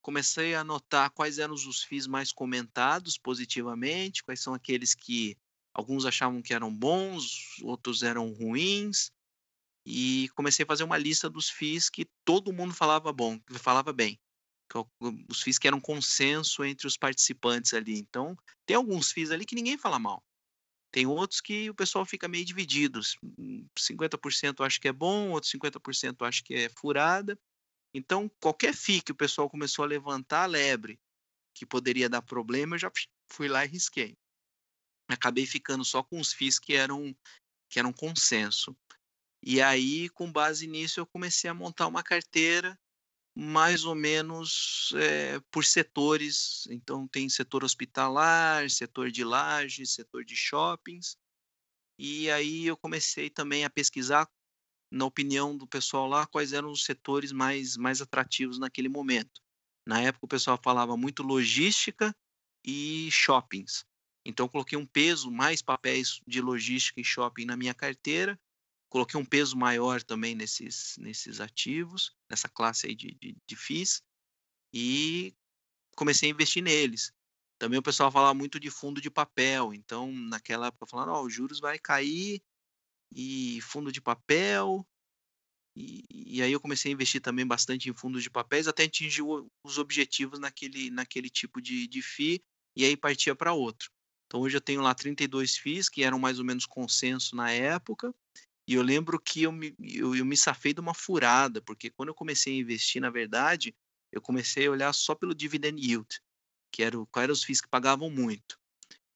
comecei a anotar quais eram os FIIs mais comentados positivamente, quais são aqueles que Alguns achavam que eram bons, outros eram ruins. E comecei a fazer uma lista dos FIIs que todo mundo falava bom, falava bem. Os FIIs que eram consenso entre os participantes ali. Então, tem alguns FIIs ali que ninguém fala mal. Tem outros que o pessoal fica meio dividido. 50% acho que é bom, outros 50% acho que é furada. Então, qualquer FII que o pessoal começou a levantar, lebre, que poderia dar problema, eu já fui lá e risquei acabei ficando só com os FIIs que eram que eram consenso. E aí, com base nisso, eu comecei a montar uma carteira mais ou menos é, por setores. Então, tem setor hospitalar, setor de lajes, setor de shoppings. E aí eu comecei também a pesquisar, na opinião do pessoal lá, quais eram os setores mais, mais atrativos naquele momento. Na época, o pessoal falava muito logística e shoppings. Então, coloquei um peso, mais papéis de logística e shopping na minha carteira. Coloquei um peso maior também nesses, nesses ativos, nessa classe aí de, de, de FIIs. E comecei a investir neles. Também o pessoal falava muito de fundo de papel. Então, naquela época, falaram: oh, os juros vai cair e fundo de papel. E, e, aí eu comecei a investir também bastante em fundos de papéis até atingir os objetivos naquele, naquele tipo de, de FII e aí partia para outro. Então hoje eu tenho lá 32 FIIs, que eram mais ou menos consenso na época. E eu lembro que eu me, eu, eu me safei de uma furada, porque quando eu comecei a investir, na verdade, eu comecei a olhar só pelo dividend yield, que era o, quais eram os FIIs que pagavam muito.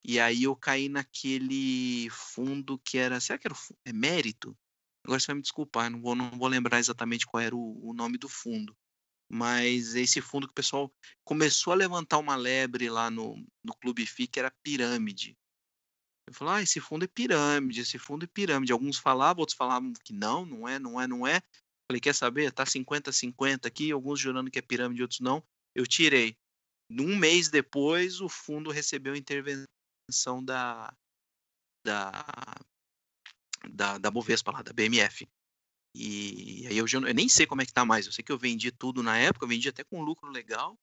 E aí eu caí naquele fundo que era, será que era é mérito? Agora você vai me desculpar, não vou, não vou lembrar exatamente qual era o, o nome do fundo. Mas esse fundo que o pessoal começou a levantar uma lebre lá no, no Clube FI, que era pirâmide. Eu falei, ah, esse fundo é pirâmide, esse fundo é pirâmide. Alguns falavam, outros falavam que não, não é, não é, não é. Falei, quer saber? Tá 50-50 aqui, alguns jurando que é pirâmide, outros não. Eu tirei. Um mês depois, o fundo recebeu intervenção da, da, da, da Bovespa lá, da BMF. E aí eu, já, eu nem sei como é que tá mais. Eu sei que eu vendi tudo na época, vendi até com lucro legal.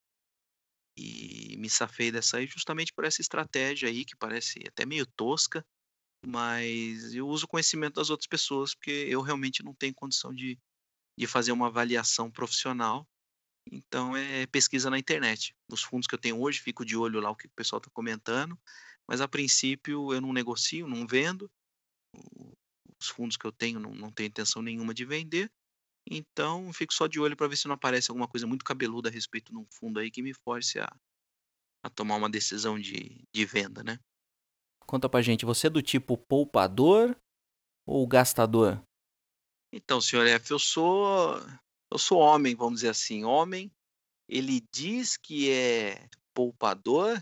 E me safei dessa aí justamente por essa estratégia aí, que parece até meio tosca, mas eu uso o conhecimento das outras pessoas, porque eu realmente não tenho condição de, de fazer uma avaliação profissional. Então é pesquisa na internet. Nos fundos que eu tenho hoje, fico de olho lá o que o pessoal está comentando, mas a princípio eu não negocio, não vendo. Os fundos que eu tenho não, não tenho intenção nenhuma de vender. Então, fico só de olho para ver se não aparece alguma coisa muito cabeluda a respeito de um fundo aí que me force a, a tomar uma decisão de, de venda, né? Conta pra gente, você é do tipo poupador ou gastador? Então, senhor F, eu sou eu sou homem, vamos dizer assim. Homem, ele diz que é poupador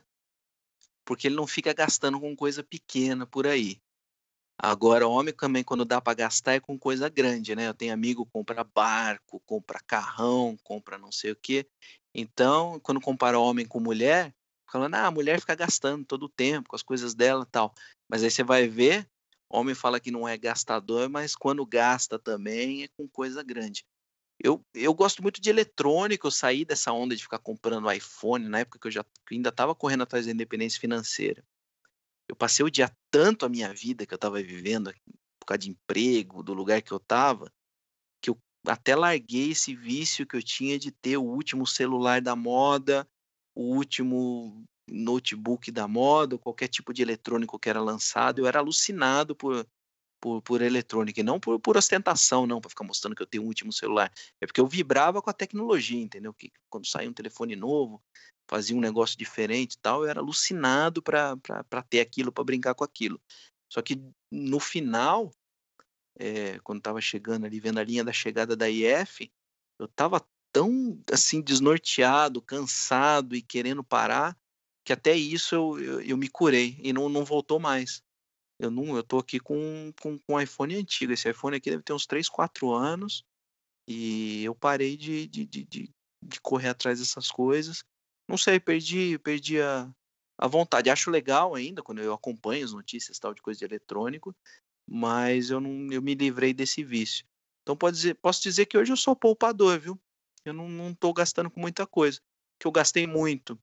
porque ele não fica gastando com coisa pequena por aí. Agora, homem também, quando dá para gastar, é com coisa grande, né? Eu tenho amigo que compra barco, compra carrão, compra não sei o quê. Então, quando compara homem com mulher, falando, ah, a mulher fica gastando todo o tempo com as coisas dela tal. Mas aí você vai ver, homem fala que não é gastador, mas quando gasta também é com coisa grande. Eu, eu gosto muito de eletrônica, eu saí dessa onda de ficar comprando iPhone, na época que eu já ainda estava correndo atrás da independência financeira. Eu passei o dia tanto a minha vida que eu estava vivendo, por causa de emprego, do lugar que eu estava, que eu até larguei esse vício que eu tinha de ter o último celular da moda, o último notebook da moda, qualquer tipo de eletrônico que era lançado. Eu era alucinado por, por, por eletrônica, e não por, por ostentação, não, para ficar mostrando que eu tenho o último celular. É porque eu vibrava com a tecnologia, entendeu? Que quando saía um telefone novo, fazia um negócio diferente e tal, eu era alucinado para ter aquilo, para brincar com aquilo. Só que no final, é, quando estava chegando ali, vendo a linha da chegada da IF, eu estava tão assim desnorteado, cansado e querendo parar, que até isso eu, eu, eu, me curei e não, não voltou mais. Eu não, eu tô aqui com, com, com um iPhone antigo. Esse iPhone aqui deve ter uns 3, 4 anos. E eu parei de, de, de, de, de correr atrás dessas coisas não sei, perdi, perdi a, a vontade. Acho legal ainda quando eu acompanho as notícias tal de coisa de eletrônico, mas eu não, eu me livrei desse vício. Então pode dizer, posso dizer que hoje eu sou poupador, viu? Eu não, não gastando com muita coisa. Que eu gastei muito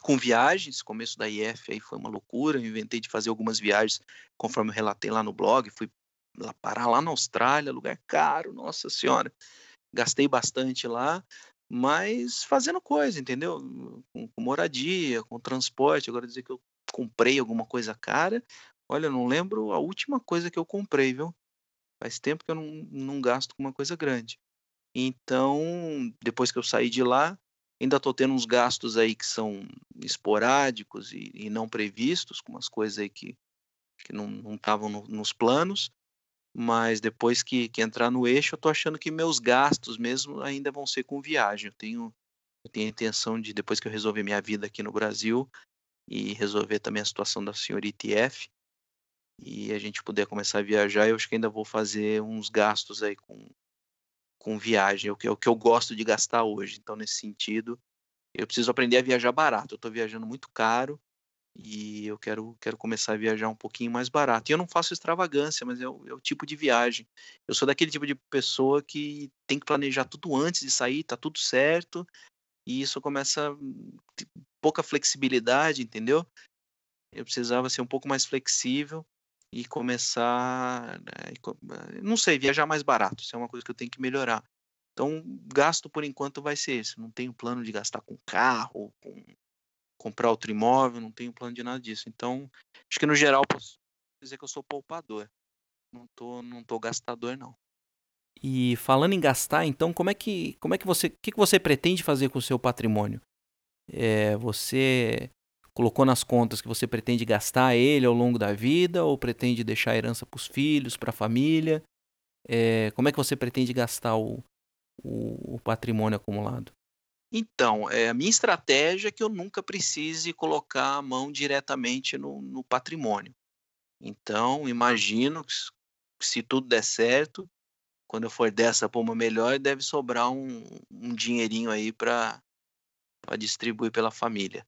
com viagens, começo da IF aí foi uma loucura, eu inventei de fazer algumas viagens, conforme eu relatei lá no blog, fui lá parar lá na Austrália, lugar caro, nossa senhora. Gastei bastante lá, mas fazendo coisa, entendeu? Com, com, moradia, com transporte. Agora dizer que eu comprei alguma coisa cara, olha, eu não lembro a última coisa que eu comprei, viu? Faz tempo que eu não, não gasto com uma coisa grande. Então, depois que eu saí de lá, ainda estou tendo uns gastos aí que são esporádicos e, e não previstos, com umas coisas aí que, que não estavam no, nos planos mas depois que, que, entrar no eixo, eu tô achando que meus gastos mesmo ainda vão ser com viagem. Eu tenho, eu tenho a intenção de, depois que eu resolver minha vida aqui no Brasil e resolver também a situação da senhorita IF, e a gente puder começar a viajar, eu acho que ainda vou fazer uns gastos aí com, com viagem, é o que, é o que eu gosto de gastar hoje. Então, nesse sentido, eu preciso aprender a viajar barato. Eu estou viajando muito caro e eu quero, quero começar a viajar um pouquinho mais barato. E eu não faço extravagância, mas é o, é o, tipo de viagem. Eu sou daquele tipo de pessoa que tem que planejar tudo antes de sair, tá tudo certo, e isso começa hum, pouca flexibilidade, entendeu? Eu precisava ser um pouco mais flexível e começar, né, não sei, viajar mais barato. Isso é uma coisa que eu tenho que melhorar. Então, gasto por enquanto vai ser esse. Não tenho plano de gastar com carro, com comprar outro imóvel, não tenho plano de nada disso. Então, acho que no geral posso dizer que eu sou poupador. Não tô, não tô gastador, não. E falando em gastar, então, como é que, como é que você, o que, que você pretende fazer com o seu patrimônio? É, você colocou nas contas que você pretende gastar ele ao longo da vida ou pretende deixar a herança para os filhos, para a família? É, como é que você pretende gastar o, o, o patrimônio acumulado? Então, é, a minha estratégia é que eu nunca precise colocar a mão diretamente no, no patrimônio. Então, imagino que se tudo der certo, quando eu for dessa para uma melhor, deve sobrar um, um dinheirinho aí para distribuir pela família.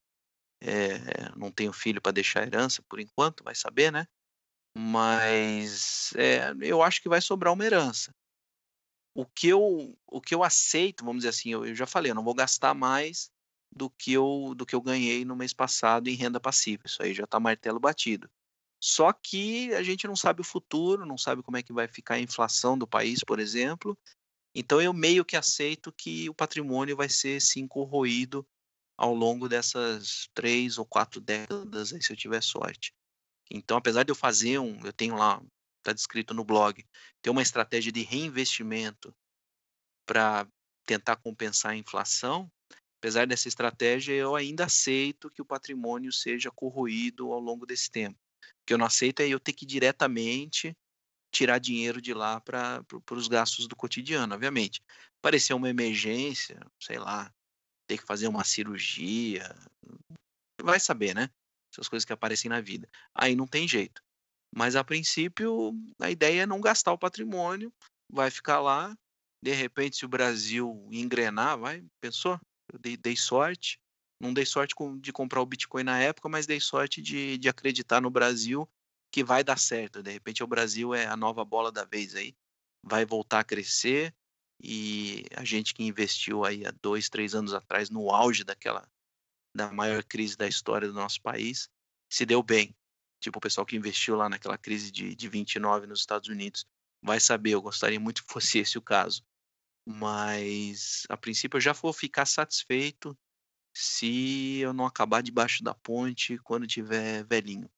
É, não tenho filho para deixar herança por enquanto, vai saber, né? Mas é, eu acho que vai sobrar uma herança. O que eu, o que eu aceito, vamos dizer assim, eu, eu já falei, eu não vou gastar mais do que eu, do que eu ganhei no mês passado em renda passiva. Isso aí já está martelo batido. Só que a gente não sabe o futuro, não sabe como é que vai ficar a inflação do país, por exemplo. Então eu meio que aceito que o patrimônio vai ser sim corroído ao longo dessas três ou quatro décadas, aí, se eu tiver sorte. Então, apesar de eu fazer um, eu tenho lá, está descrito no blog, ter uma estratégia de reinvestimento para tentar compensar a inflação, apesar dessa estratégia, eu ainda aceito que o patrimônio seja corroído ao longo desse tempo que eu não aceito é eu ter que diretamente tirar dinheiro de lá para os gastos do cotidiano, obviamente. Parecer uma emergência, sei lá, ter que fazer uma cirurgia, vai saber, né? Essas coisas que aparecem na vida. Aí não tem jeito. Mas a princípio, a ideia é não gastar o patrimônio, vai ficar lá. De repente, se o Brasil engrenar, vai, pensou? Eu dei, dei sorte, não dei sorte de comprar o Bitcoin na época, mas dei sorte de, de acreditar no Brasil que vai dar certo. De repente o Brasil é a nova bola da vez aí, vai voltar a crescer e a gente que investiu aí há dois, três anos atrás no auge daquela da maior crise da história do nosso país se deu bem. Tipo o pessoal que investiu lá naquela crise de, de 29 nos Estados Unidos vai saber. Eu gostaria muito que fosse esse o caso, mas a princípio eu já vou ficar satisfeito se eu não acabar debaixo da ponte quando tiver velhinho.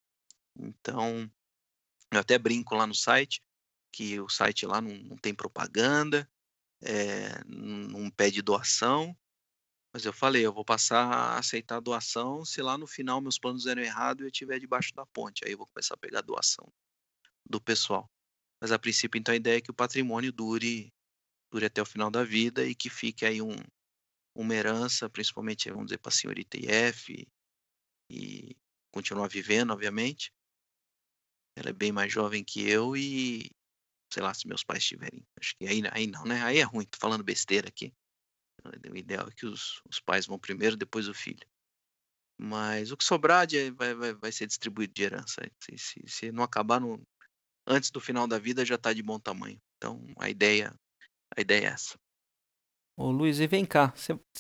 Então, eu até brinco lá no site, que o site lá não, não tem propaganda, é, não pede doação, mas eu falei, eu vou passar a aceitar doação se lá no final meus planos eram errados e eu estiver debaixo da ponte. Aí eu vou começar a pegar doação do pessoal. Mas a princípio, então, a ideia é que o patrimônio dure, dure até o final da vida e que fique aí um, uma herança, principalmente, vamos dizer, para a senhorita IF e continuar vivendo, obviamente. Ela é bem mais jovem que eu e, sei lá, se meus pais tiverem. Acho que aí, aí não, né? Aí é ruim, tô falando besteira aqui. O ideal é que os, os pais vão primeiro, depois o filho. Mas o que sobrar de, vai, vai, vai ser distribuído de herança. Se, se, se não acabar no, antes do final da vida, já está de bom tamanho. Então, a ideia, a ideia é essa. Ô Luiz, e vem cá.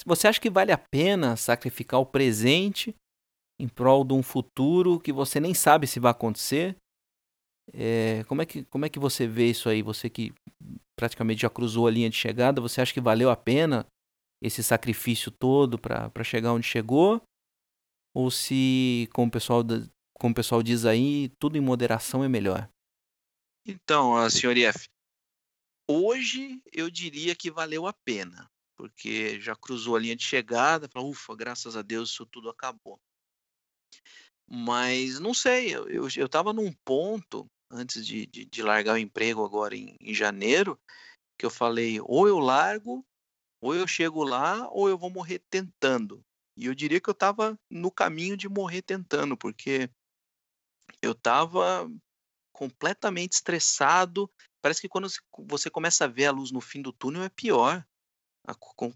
Você acha que vale a pena sacrificar o presente em prol de um futuro que você nem sabe se vai acontecer? É, como, é que, como é que você vê isso aí? Você que praticamente já cruzou a linha de chegada, você acha que valeu a pena esse sacrifício todo para chegar onde chegou? Ou se, como o, pessoal, como o pessoal diz aí, tudo em moderação é melhor? Então, a senhor F, Hoje eu diria que valeu a pena, porque já cruzou a linha de chegada, falou, ufa, graças a Deus isso tudo acabou. Mas não sei, eu estava num ponto, antes de, de, de, largar o emprego agora em, em janeiro, que eu falei, ou eu largo, ou eu chego lá, ou eu vou morrer tentando. E eu diria que eu estava no caminho de morrer tentando, porque eu estava completamente estressado, Parece que quando você começa a ver a luz no fim do túnel é pior.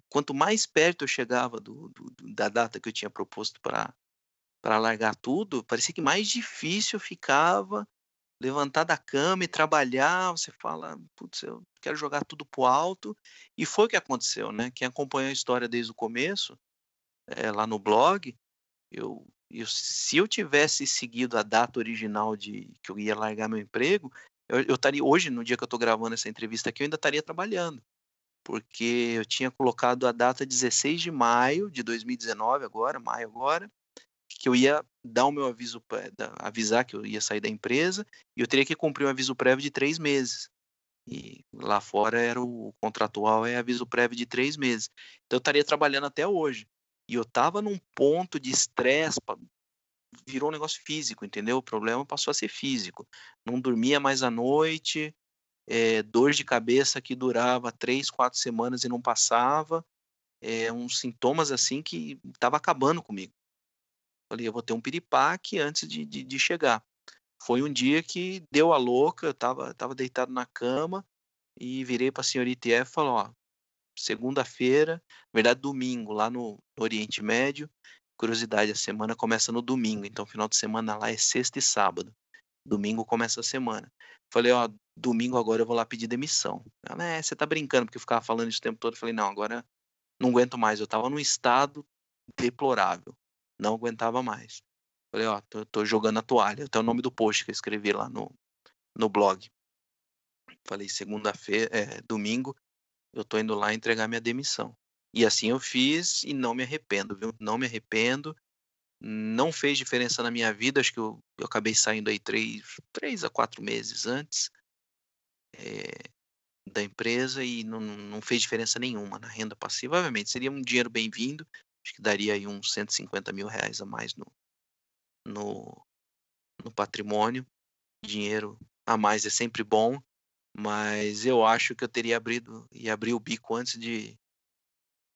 Quanto mais perto eu chegava do, do, da data que eu tinha proposto para largar tudo, parecia que mais difícil ficava levantar da cama e trabalhar. Você fala, putz, eu quero jogar tudo pro alto. E foi o que aconteceu, né? Quem acompanhou a história desde o começo, é, lá no blog, eu, eu, se eu tivesse seguido a data original de que eu ia largar meu emprego, eu, estaria hoje, no dia que eu estou gravando essa entrevista aqui, eu ainda estaria trabalhando, porque eu tinha colocado a data 16 de maio de 2019, agora, maio agora, que eu ia dar o meu aviso, avisar que eu ia sair da empresa, e eu teria que cumprir um aviso prévio de três meses. E lá fora era o contratual é aviso prévio de três meses. Então eu estaria trabalhando até hoje. E eu estava num ponto de estresse, virou um negócio físico, entendeu? O problema passou a ser físico. Não dormia mais à noite, é, dor de cabeça que durava três, quatro semanas e não passava. É, uns sintomas assim que estava acabando comigo. Falei, eu vou ter um piripaque antes de, de, de, chegar. Foi um dia que deu a louca, eu estava tava deitado na cama e virei para a senhorita e falei, ó, segunda-feira, na verdade domingo, lá no, Oriente Médio, curiosidade, a semana começa no domingo, então final de semana lá é sexta e sábado. Domingo começa a semana. Falei, ó, domingo agora eu vou lá pedir demissão. Ela, é, você tá brincando, porque eu ficava falando isso o tempo todo. Falei, não, agora não aguento mais. Eu tava num estado deplorável. Não aguentava mais. Falei, ó, tô, tô jogando a toalha. Até o nome do post que eu escrevi lá no, no blog. Falei, segunda-feira, é, domingo, eu tô indo lá entregar minha demissão. E assim eu fiz e não me arrependo, viu? Não me arrependo. Não fez diferença na minha vida, acho que eu, eu acabei saindo aí três, três a quatro meses antes é, da empresa e não, não fez diferença nenhuma na renda passiva. Obviamente, seria um dinheiro bem-vindo, acho que daria aí uns 150 mil reais a mais no, no, no patrimônio. Dinheiro a mais é sempre bom, mas eu acho que eu teria abrido e abrir o bico antes de,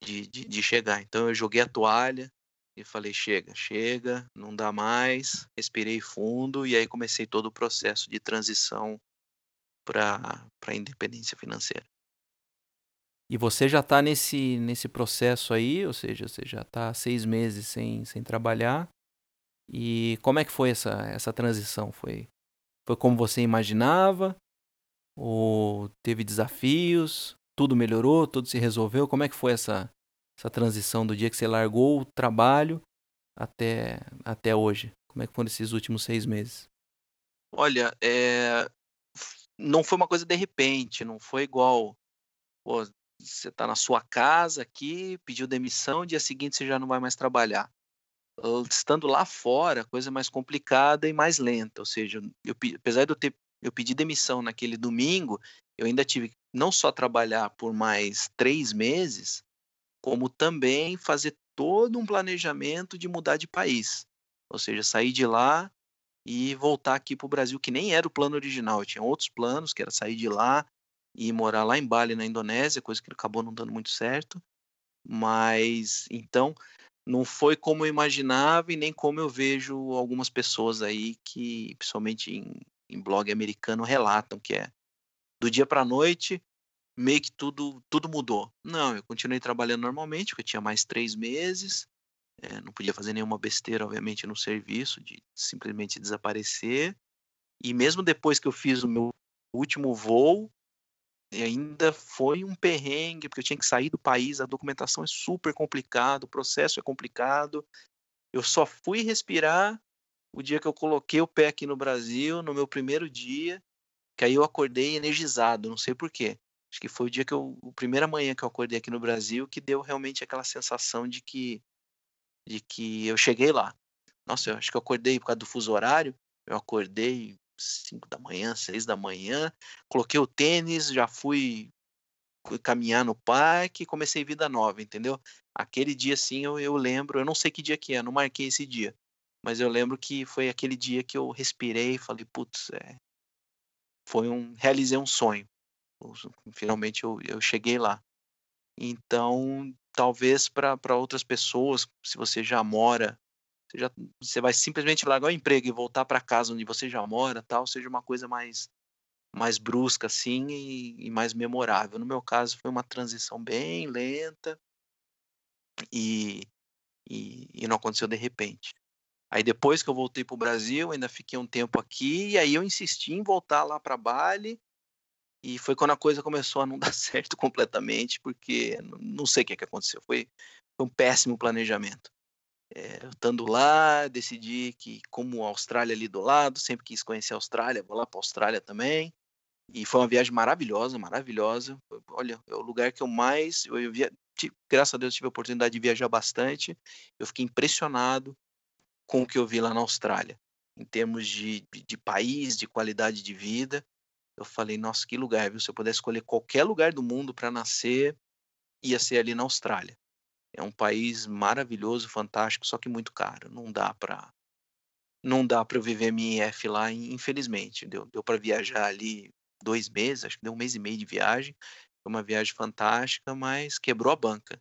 de, de, de chegar. Então eu joguei a toalha e falei: chega, chega, não dá mais. Respirei fundo e aí comecei todo o processo de transição para a independência financeira. E você já está nesse, nesse processo aí, ou seja, você já está seis meses sem, sem trabalhar. E como é que foi essa, essa transição? Foi, foi como você imaginava? Ou teve desafios? tudo melhorou, tudo se resolveu? Como é que foi essa, essa transição do dia que você largou o trabalho até, até hoje? Como é que foram esses últimos seis meses? Olha, é... não foi uma coisa de repente, não foi igual. Pô, você está na sua casa aqui, pediu demissão, dia seguinte você já não vai mais trabalhar. Estando lá fora, coisa mais complicada e mais lenta. Ou seja, eu, apesar de eu ter eu pedi demissão naquele domingo, eu ainda tive não só trabalhar por mais três meses, como também fazer todo um planejamento de mudar de país. Ou seja, sair de lá e voltar aqui para o Brasil, que nem era o plano original. Eu tinha outros planos, que era sair de lá e morar lá em Bali, na Indonésia, coisa que acabou não dando muito certo. Mas então não foi como eu imaginava e nem como eu vejo algumas pessoas aí que, principalmente em, em blog americano, relatam que é do dia para a noite, meio que tudo, tudo mudou. Não, eu continuei trabalhando normalmente, porque eu tinha mais três meses, é, não podia fazer nenhuma besteira, obviamente, no serviço, de simplesmente desaparecer. E mesmo depois que eu fiz o meu último voo, ainda foi um perrengue, porque eu tinha que sair do país, a documentação é super complicada, o processo é complicado. Eu só fui respirar o dia que eu coloquei o pé aqui no Brasil, no meu primeiro dia, que aí eu acordei energizado, não sei porquê. Acho que foi o dia que eu, a primeira manhã que eu acordei aqui no Brasil, que deu realmente aquela sensação de que, de que eu cheguei lá. Nossa, eu acho que eu acordei por causa do fuso horário. Eu acordei 5 da manhã, 6 da manhã, coloquei o tênis, já fui caminhar no parque comecei vida nova, entendeu? Aquele dia assim eu, eu lembro, eu não sei que dia que é, não marquei esse dia, mas eu lembro que foi aquele dia que eu respirei e falei, putz, é, foi um realizei um sonho. Finalmente eu, eu cheguei lá. Então, talvez para outras pessoas, se você já mora, você, já, você vai simplesmente largar o emprego e voltar para casa onde você já mora, tal, seja uma coisa mais mais brusca assim e, e mais memorável. No meu caso foi uma transição bem lenta e, e, e não aconteceu de repente. Aí depois que eu voltei para o Brasil, ainda fiquei um tempo aqui, e aí eu insisti em voltar lá para Bali, e foi quando a coisa começou a não dar certo completamente, porque não sei o que, é que aconteceu, foi, foi um péssimo planejamento. É, estando lá, decidi que, como a Austrália ali do lado, sempre quis conhecer a Austrália, vou lá para a Austrália também. E foi uma viagem maravilhosa, maravilhosa. Olha, é o lugar que eu mais. Eu, via, graças a Deus tive a oportunidade de viajar bastante. Eu fiquei impressionado com o que eu vi lá na Austrália, em termos de, de, de país, de qualidade de vida. eu falei, nossa, que lugar, viu? Se eu pudesse escolher qualquer lugar do mundo para nascer, ia ser ali na Austrália. É um país maravilhoso, fantástico, só que muito caro. Não dá para não dá para eu viver minha lá, infelizmente. Deu, deu para viajar ali dois meses, acho que deu um mês e meio de viagem. Foi uma viagem fantástica, mas quebrou a banca.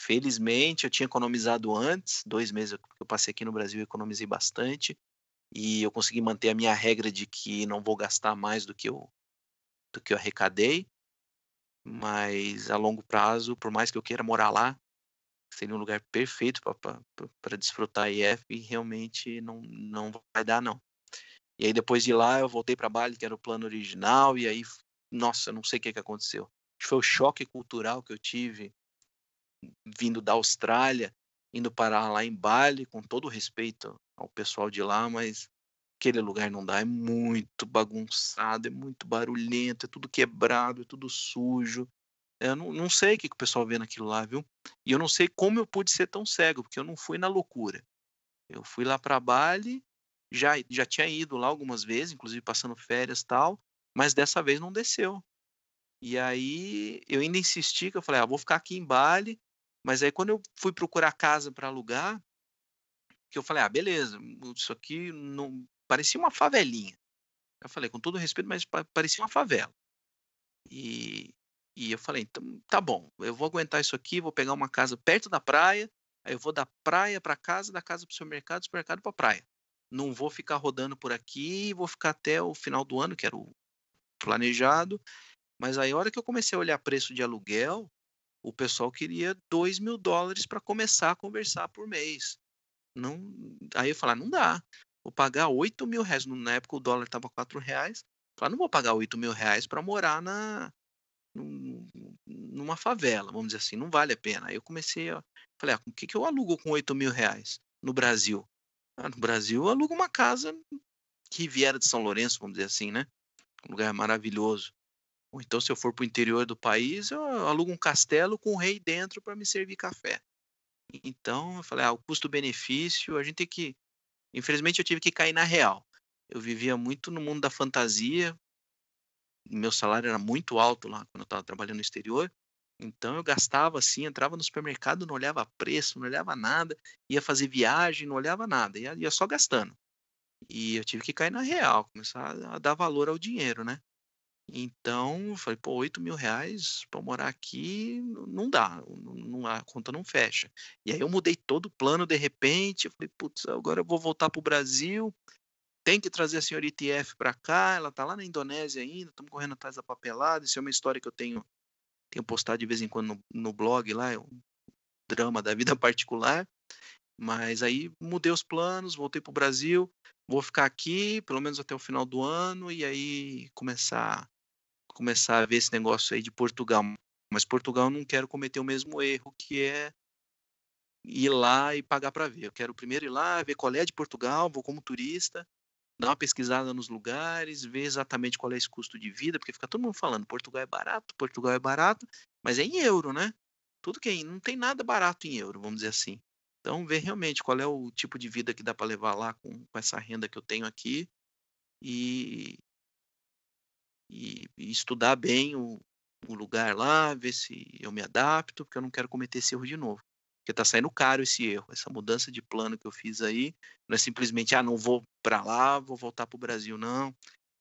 Felizmente, eu tinha economizado antes, dois meses que eu passei aqui no Brasil, eu economizei bastante. E eu consegui manter a minha regra de que não vou gastar mais do que eu, do que eu arrecadei. Mas a longo prazo, por mais que eu queira morar lá, seria um lugar perfeito para desfrutar IF e realmente não, não vai dar, não. E aí depois de lá eu voltei para Bali, que era o plano original, e aí, nossa, não sei o que, que aconteceu. Foi o choque cultural que eu tive vindo da Austrália, indo parar lá em Bali, com todo respeito ao pessoal de lá, mas aquele lugar não dá, é muito bagunçado, é muito barulhento, é tudo quebrado, é tudo sujo. Eu não, não sei o que, que o pessoal vê naquilo lá, viu? E eu não sei como eu pude ser tão cego, porque eu não fui na loucura. Eu fui lá para Bali, já, já tinha ido lá algumas vezes, inclusive passando férias tal, mas dessa vez não desceu. E aí eu ainda insisti, que eu falei, ah, vou ficar aqui em Bali, mas aí quando eu fui procurar casa para alugar, que eu falei, ah, beleza, isso aqui não parecia uma favelinha. Eu falei, com todo respeito, mas parecia uma favela. E, e eu falei, então, tá bom, eu vou aguentar isso aqui, vou pegar uma casa perto da praia, aí eu vou da praia para casa, da casa para o supermercado, do supermercado para praia. Não vou ficar rodando por aqui, vou ficar até o final do ano, que era o planejado. Mas aí, a hora que eu comecei a olhar preço de aluguel, o pessoal queria 2 mil dólares para começar a conversar por mês. Não, aí eu falei, ah, não dá. Vou pagar 8 mil reais. Na época o dólar estava 4 reais. Falei, não vou pagar 8 mil reais para morar na, numa favela, vamos dizer assim, não vale a pena. Aí eu comecei a. Falei, ah, o que, que eu alugo com 8 mil reais no Brasil? Ah, no Brasil eu alugo uma casa que viera de São Lourenço, vamos dizer assim, né? Um lugar maravilhoso. Ou então, se eu for para o interior do país, eu alugo um castelo com um rei dentro para me servir café. Então, eu falei, ah, o custo-benefício, a gente tem que. Infelizmente, eu tive que cair na real. Eu vivia muito no mundo da fantasia, meu salário era muito alto lá quando eu estava trabalhando no exterior. Então eu gastava assim, entrava no supermercado, não olhava preço, não olhava nada, ia fazer viagem, não olhava nada, ia, ia só gastando. E eu tive que cair na real, começar a dar valor ao dinheiro, né? Então, eu falei, pô, 8 mil reais para morar aqui não dá, não, a conta não fecha. E aí eu mudei todo o plano de repente, eu falei, putz, agora eu vou voltar para o Brasil, tem que trazer a senhorita IF para cá, ela está lá na Indonésia ainda, estamos correndo atrás da papelada, isso é uma história que eu tenho, tenho postado de vez em quando no, no blog lá, é um drama da vida particular, mas aí mudei os planos, voltei para o Brasil, vou ficar aqui pelo menos até o final do ano e aí começar começar a ver esse negócio aí de Portugal. Mas Portugal eu não quero cometer o mesmo erro que é ir lá e pagar para ver. Eu quero primeiro ir lá, ver qual é de Portugal, vou como turista, dar uma pesquisada nos lugares, ver exatamente qual é esse custo de vida, porque fica todo mundo falando Portugal é barato, Portugal é barato, mas é em euro, né? Tudo que é, não tem nada barato em euro, vamos dizer assim. Então, ver realmente qual é o tipo de vida que dá para levar lá com, com, essa renda que eu tenho aqui e, e, e estudar bem o, o lugar lá, ver se eu me adapto, porque eu não quero cometer esse erro de novo. Porque tá saindo caro esse erro, essa mudança de plano que eu fiz aí. Não é simplesmente, ah, não vou para lá, vou voltar para o Brasil, não.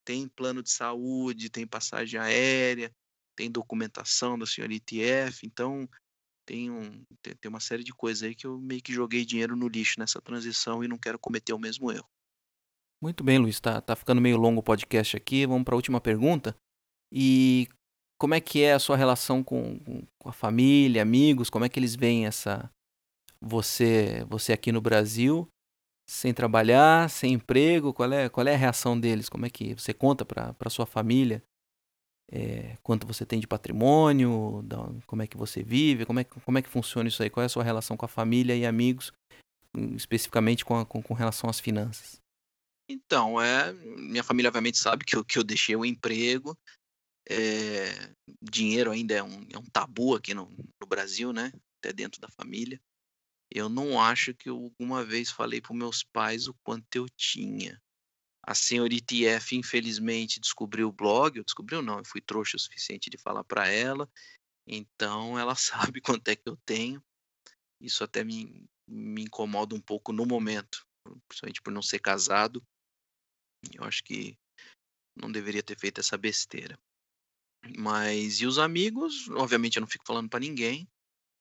Tem plano de saúde, tem passagem aérea, tem documentação da senhora ITF, então tem, um, tem, tem uma série de coisas aí que eu meio que joguei dinheiro no lixo nessa transição e não quero cometer o mesmo erro. Muito bem, Luiz, tá, tá ficando meio longo o podcast aqui. Vamos para a última pergunta. E como é que é a sua relação com, com a família, amigos? Como é que eles veem essa você você aqui no Brasil sem trabalhar, sem emprego? Qual é qual é a reação deles? Como é que você conta para sua família é, quanto você tem de patrimônio? Da, como é que você vive? Como é como é que funciona isso aí? Qual é a sua relação com a família e amigos, especificamente com, a, com, com relação às finanças? Então, é, minha família obviamente sabe que eu, que eu deixei o emprego, é, dinheiro ainda é um, é um tabu aqui no, no, Brasil, né? Até dentro da família. Eu não acho que eu alguma vez falei para meus pais o quanto eu tinha. A senhorita IF, infelizmente, descobriu o blog. Eu descobriu não, eu fui trouxa o suficiente de falar para ela. Então, ela sabe quanto é que eu tenho. Isso até me, me incomoda um pouco no momento, principalmente por não ser casado. Eu acho que não deveria ter feito essa besteira. Mas e os amigos? Obviamente eu não fico falando para ninguém.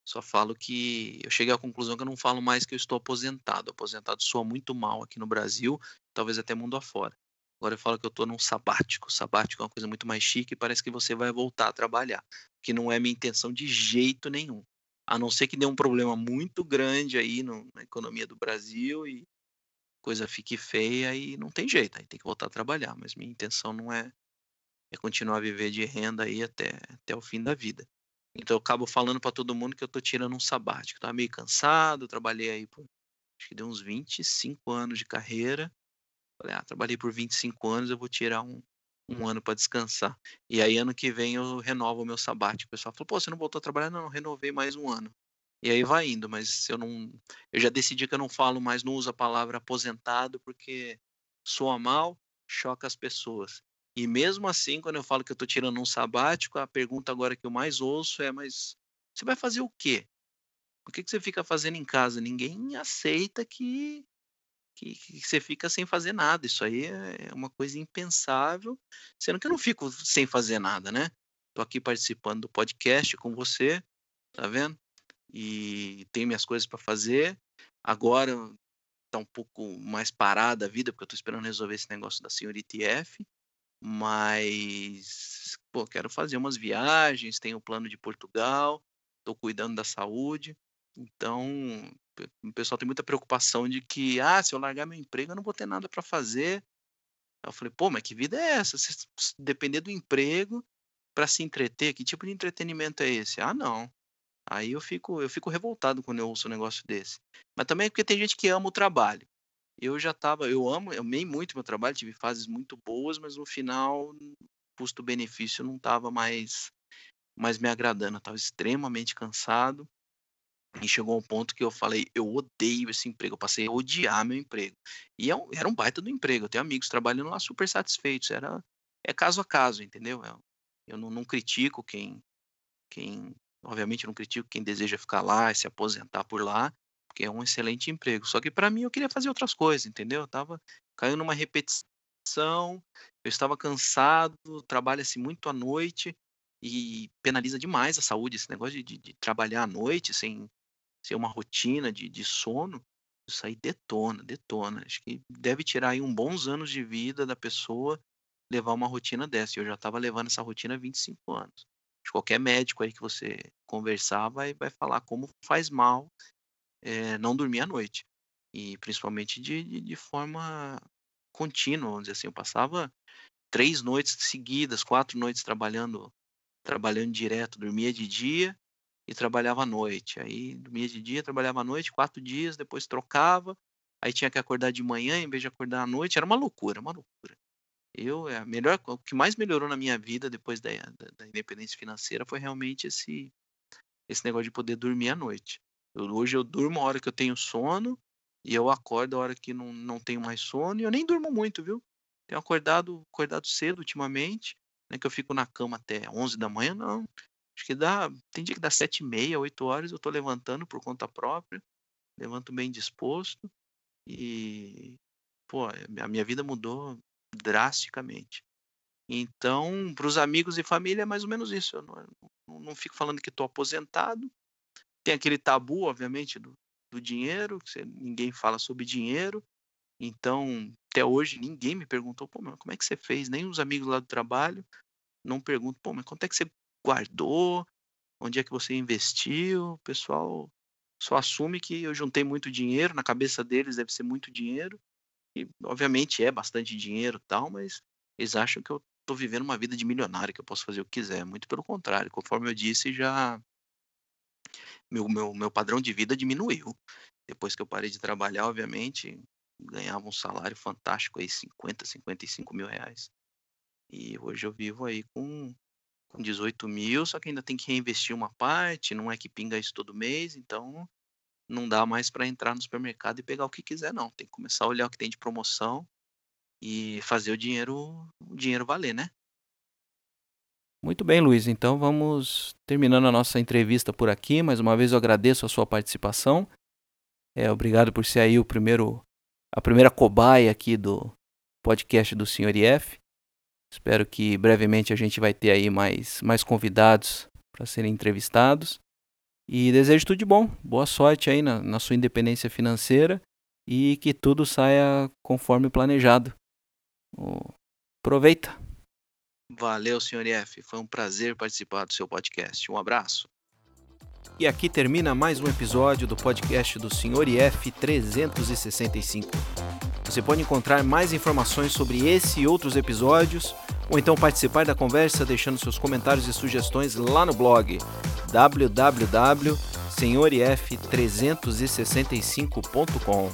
Só falo que eu cheguei à conclusão que eu não falo mais que eu estou aposentado. Aposentado soa muito mal aqui no Brasil, talvez até mundo afora. Agora eu falo que eu estou num sabático. Sabático é uma coisa muito mais chique e parece que você vai voltar a trabalhar. Que não é minha intenção de jeito nenhum. A não ser que dê um problema muito grande aí no, na economia do Brasil e coisa fique feia e não tem jeito, aí tem que voltar a trabalhar. Mas minha intenção não é, é continuar a viver de renda aí até, até o fim da vida. Então eu acabo falando para todo mundo que eu tô tirando um sabático. Tava meio cansado, trabalhei aí por acho que deu uns 25 anos de carreira. Falei, ah, trabalhei por 25 anos, eu vou tirar um, um ano para descansar. E aí ano que vem eu renovo o meu sabático. O pessoal falou, pô, você não voltou a trabalhar? Não, renovei mais um ano. E aí vai indo, mas eu não. Eu já decidi que eu não falo mais, não uso a palavra aposentado, porque soa mal, choca as pessoas. E mesmo assim, quando eu falo que eu estou tirando um sabático, a pergunta agora que eu mais ouço é: mas você vai fazer o quê? O que, que você fica fazendo em casa? Ninguém aceita que, que, que você fica sem fazer nada. Isso aí é, é uma coisa impensável, sendo que eu não fico sem fazer nada, né? Estou aqui participando do podcast com você, tá vendo? E tenho minhas coisas para fazer. Agora tá um pouco mais parada a vida, porque eu estou esperando resolver esse negócio da senhorita IF. Mas, pô, quero fazer umas viagens, tenho o plano de Portugal, estou cuidando da saúde. Então, o pessoal tem muita preocupação de que, ah, se eu largar meu emprego, eu não vou ter nada para fazer. Eu falei, pô, mas que vida é essa? Depender do emprego para se entreter, que tipo de entretenimento é esse? Ah, não. Aí eu fico, eu fico revoltado quando eu ouço um negócio desse. Mas também é porque tem gente que ama o trabalho eu já estava, eu amo, eu amei muito meu trabalho, tive fases muito boas, mas no final custo-benefício não estava mais mais me agradando, eu estava extremamente cansado. E chegou um ponto que eu falei, eu odeio esse emprego, eu passei a odiar meu emprego. E é era um baita do emprego, eu tenho amigos trabalhando lá super satisfeitos, era é caso a caso, entendeu? Eu, eu não, não critico quem quem obviamente não critico quem deseja ficar lá e se aposentar por lá, porque é um excelente emprego. Só que para mim eu queria fazer outras coisas, entendeu? Eu tava caindo numa repetição, eu estava cansado, trabalha-se muito à noite e penaliza demais a saúde esse negócio de, de, de trabalhar à noite sem ser uma rotina de, de sono. Isso aí detona, detona. Acho que deve tirar aí uns bons anos de vida da pessoa levar uma rotina dessa. Eu já estava levando essa rotina há 25 anos. Qualquer médico aí que você conversar vai, vai falar como faz mal é, não dormir à noite. E principalmente de, de, de, forma contínua, vamos dizer assim. Eu passava três noites seguidas, quatro noites trabalhando, trabalhando direto. Dormia de dia e trabalhava à noite. Aí dormia de dia, trabalhava à noite, quatro dias, depois trocava. Aí tinha que acordar de manhã em vez de acordar à noite. Era uma loucura, uma loucura. Eu, é, a melhor, o que mais melhorou na minha vida depois da, da, da independência financeira foi realmente esse, esse negócio de poder dormir à noite. Eu, hoje eu durmo a hora que eu tenho sono e eu acordo a hora que não, não tenho mais sono e eu nem durmo muito, viu? Tenho acordado, acordado cedo ultimamente, né, que eu fico na cama até 11 da manhã, não. Acho que dá, tem dia que dá 7 e meia, 8 horas, eu tô levantando por conta própria, levanto bem disposto e, pô, a minha vida mudou drasticamente. Então, para os amigos e família é mais ou menos isso. Eu não, não, não fico falando que estou aposentado, tem aquele tabu, obviamente, do, do dinheiro, que você, ninguém fala sobre dinheiro. Então, até hoje, ninguém me perguntou, pô, mas como é que você fez? Nem os amigos lá do trabalho não perguntam, pô, mas quanto é que você guardou? Onde é que você investiu? O pessoal só assume que eu juntei muito dinheiro, na cabeça deles deve ser muito dinheiro. E, obviamente, é bastante dinheiro tal, mas eles acham que eu estou vivendo uma vida de milionário, que eu posso fazer o que quiser. Muito pelo contrário, conforme eu disse, já meu, meu, meu padrão de vida diminuiu. Depois que eu parei de trabalhar, obviamente, ganhava um salário fantástico aí, 50, 55 mil reais. E hoje eu vivo aí com, com 18 mil, só que ainda tem que reinvestir uma parte, não é que pinga isso todo mês, então não dá mais para entrar no supermercado e pegar o que quiser, não. Tem que começar a olhar o que tem de promoção e fazer o dinheiro, o dinheiro valer, né? Muito bem, Luiz. Então vamos terminando a nossa entrevista por aqui. Mais uma vez eu agradeço a sua participação. É, obrigado por ser aí o primeiro, a primeira cobaia aqui do podcast do Senhor IF. Espero que brevemente a gente vai ter aí mais, mais convidados para serem entrevistados. E desejo tudo de bom. Boa sorte aí na, na sua independência financeira e que tudo saia conforme planejado. Aproveita! Valeu, senhor F. Foi um prazer participar do seu podcast. Um abraço. E aqui termina mais um episódio do podcast do Senhor IF 365. Você pode encontrar mais informações sobre esse e outros episódios, ou então participar da conversa deixando seus comentários e sugestões lá no blog www.senhorif365.com.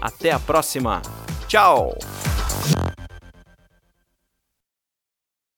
Até a próxima! Tchau!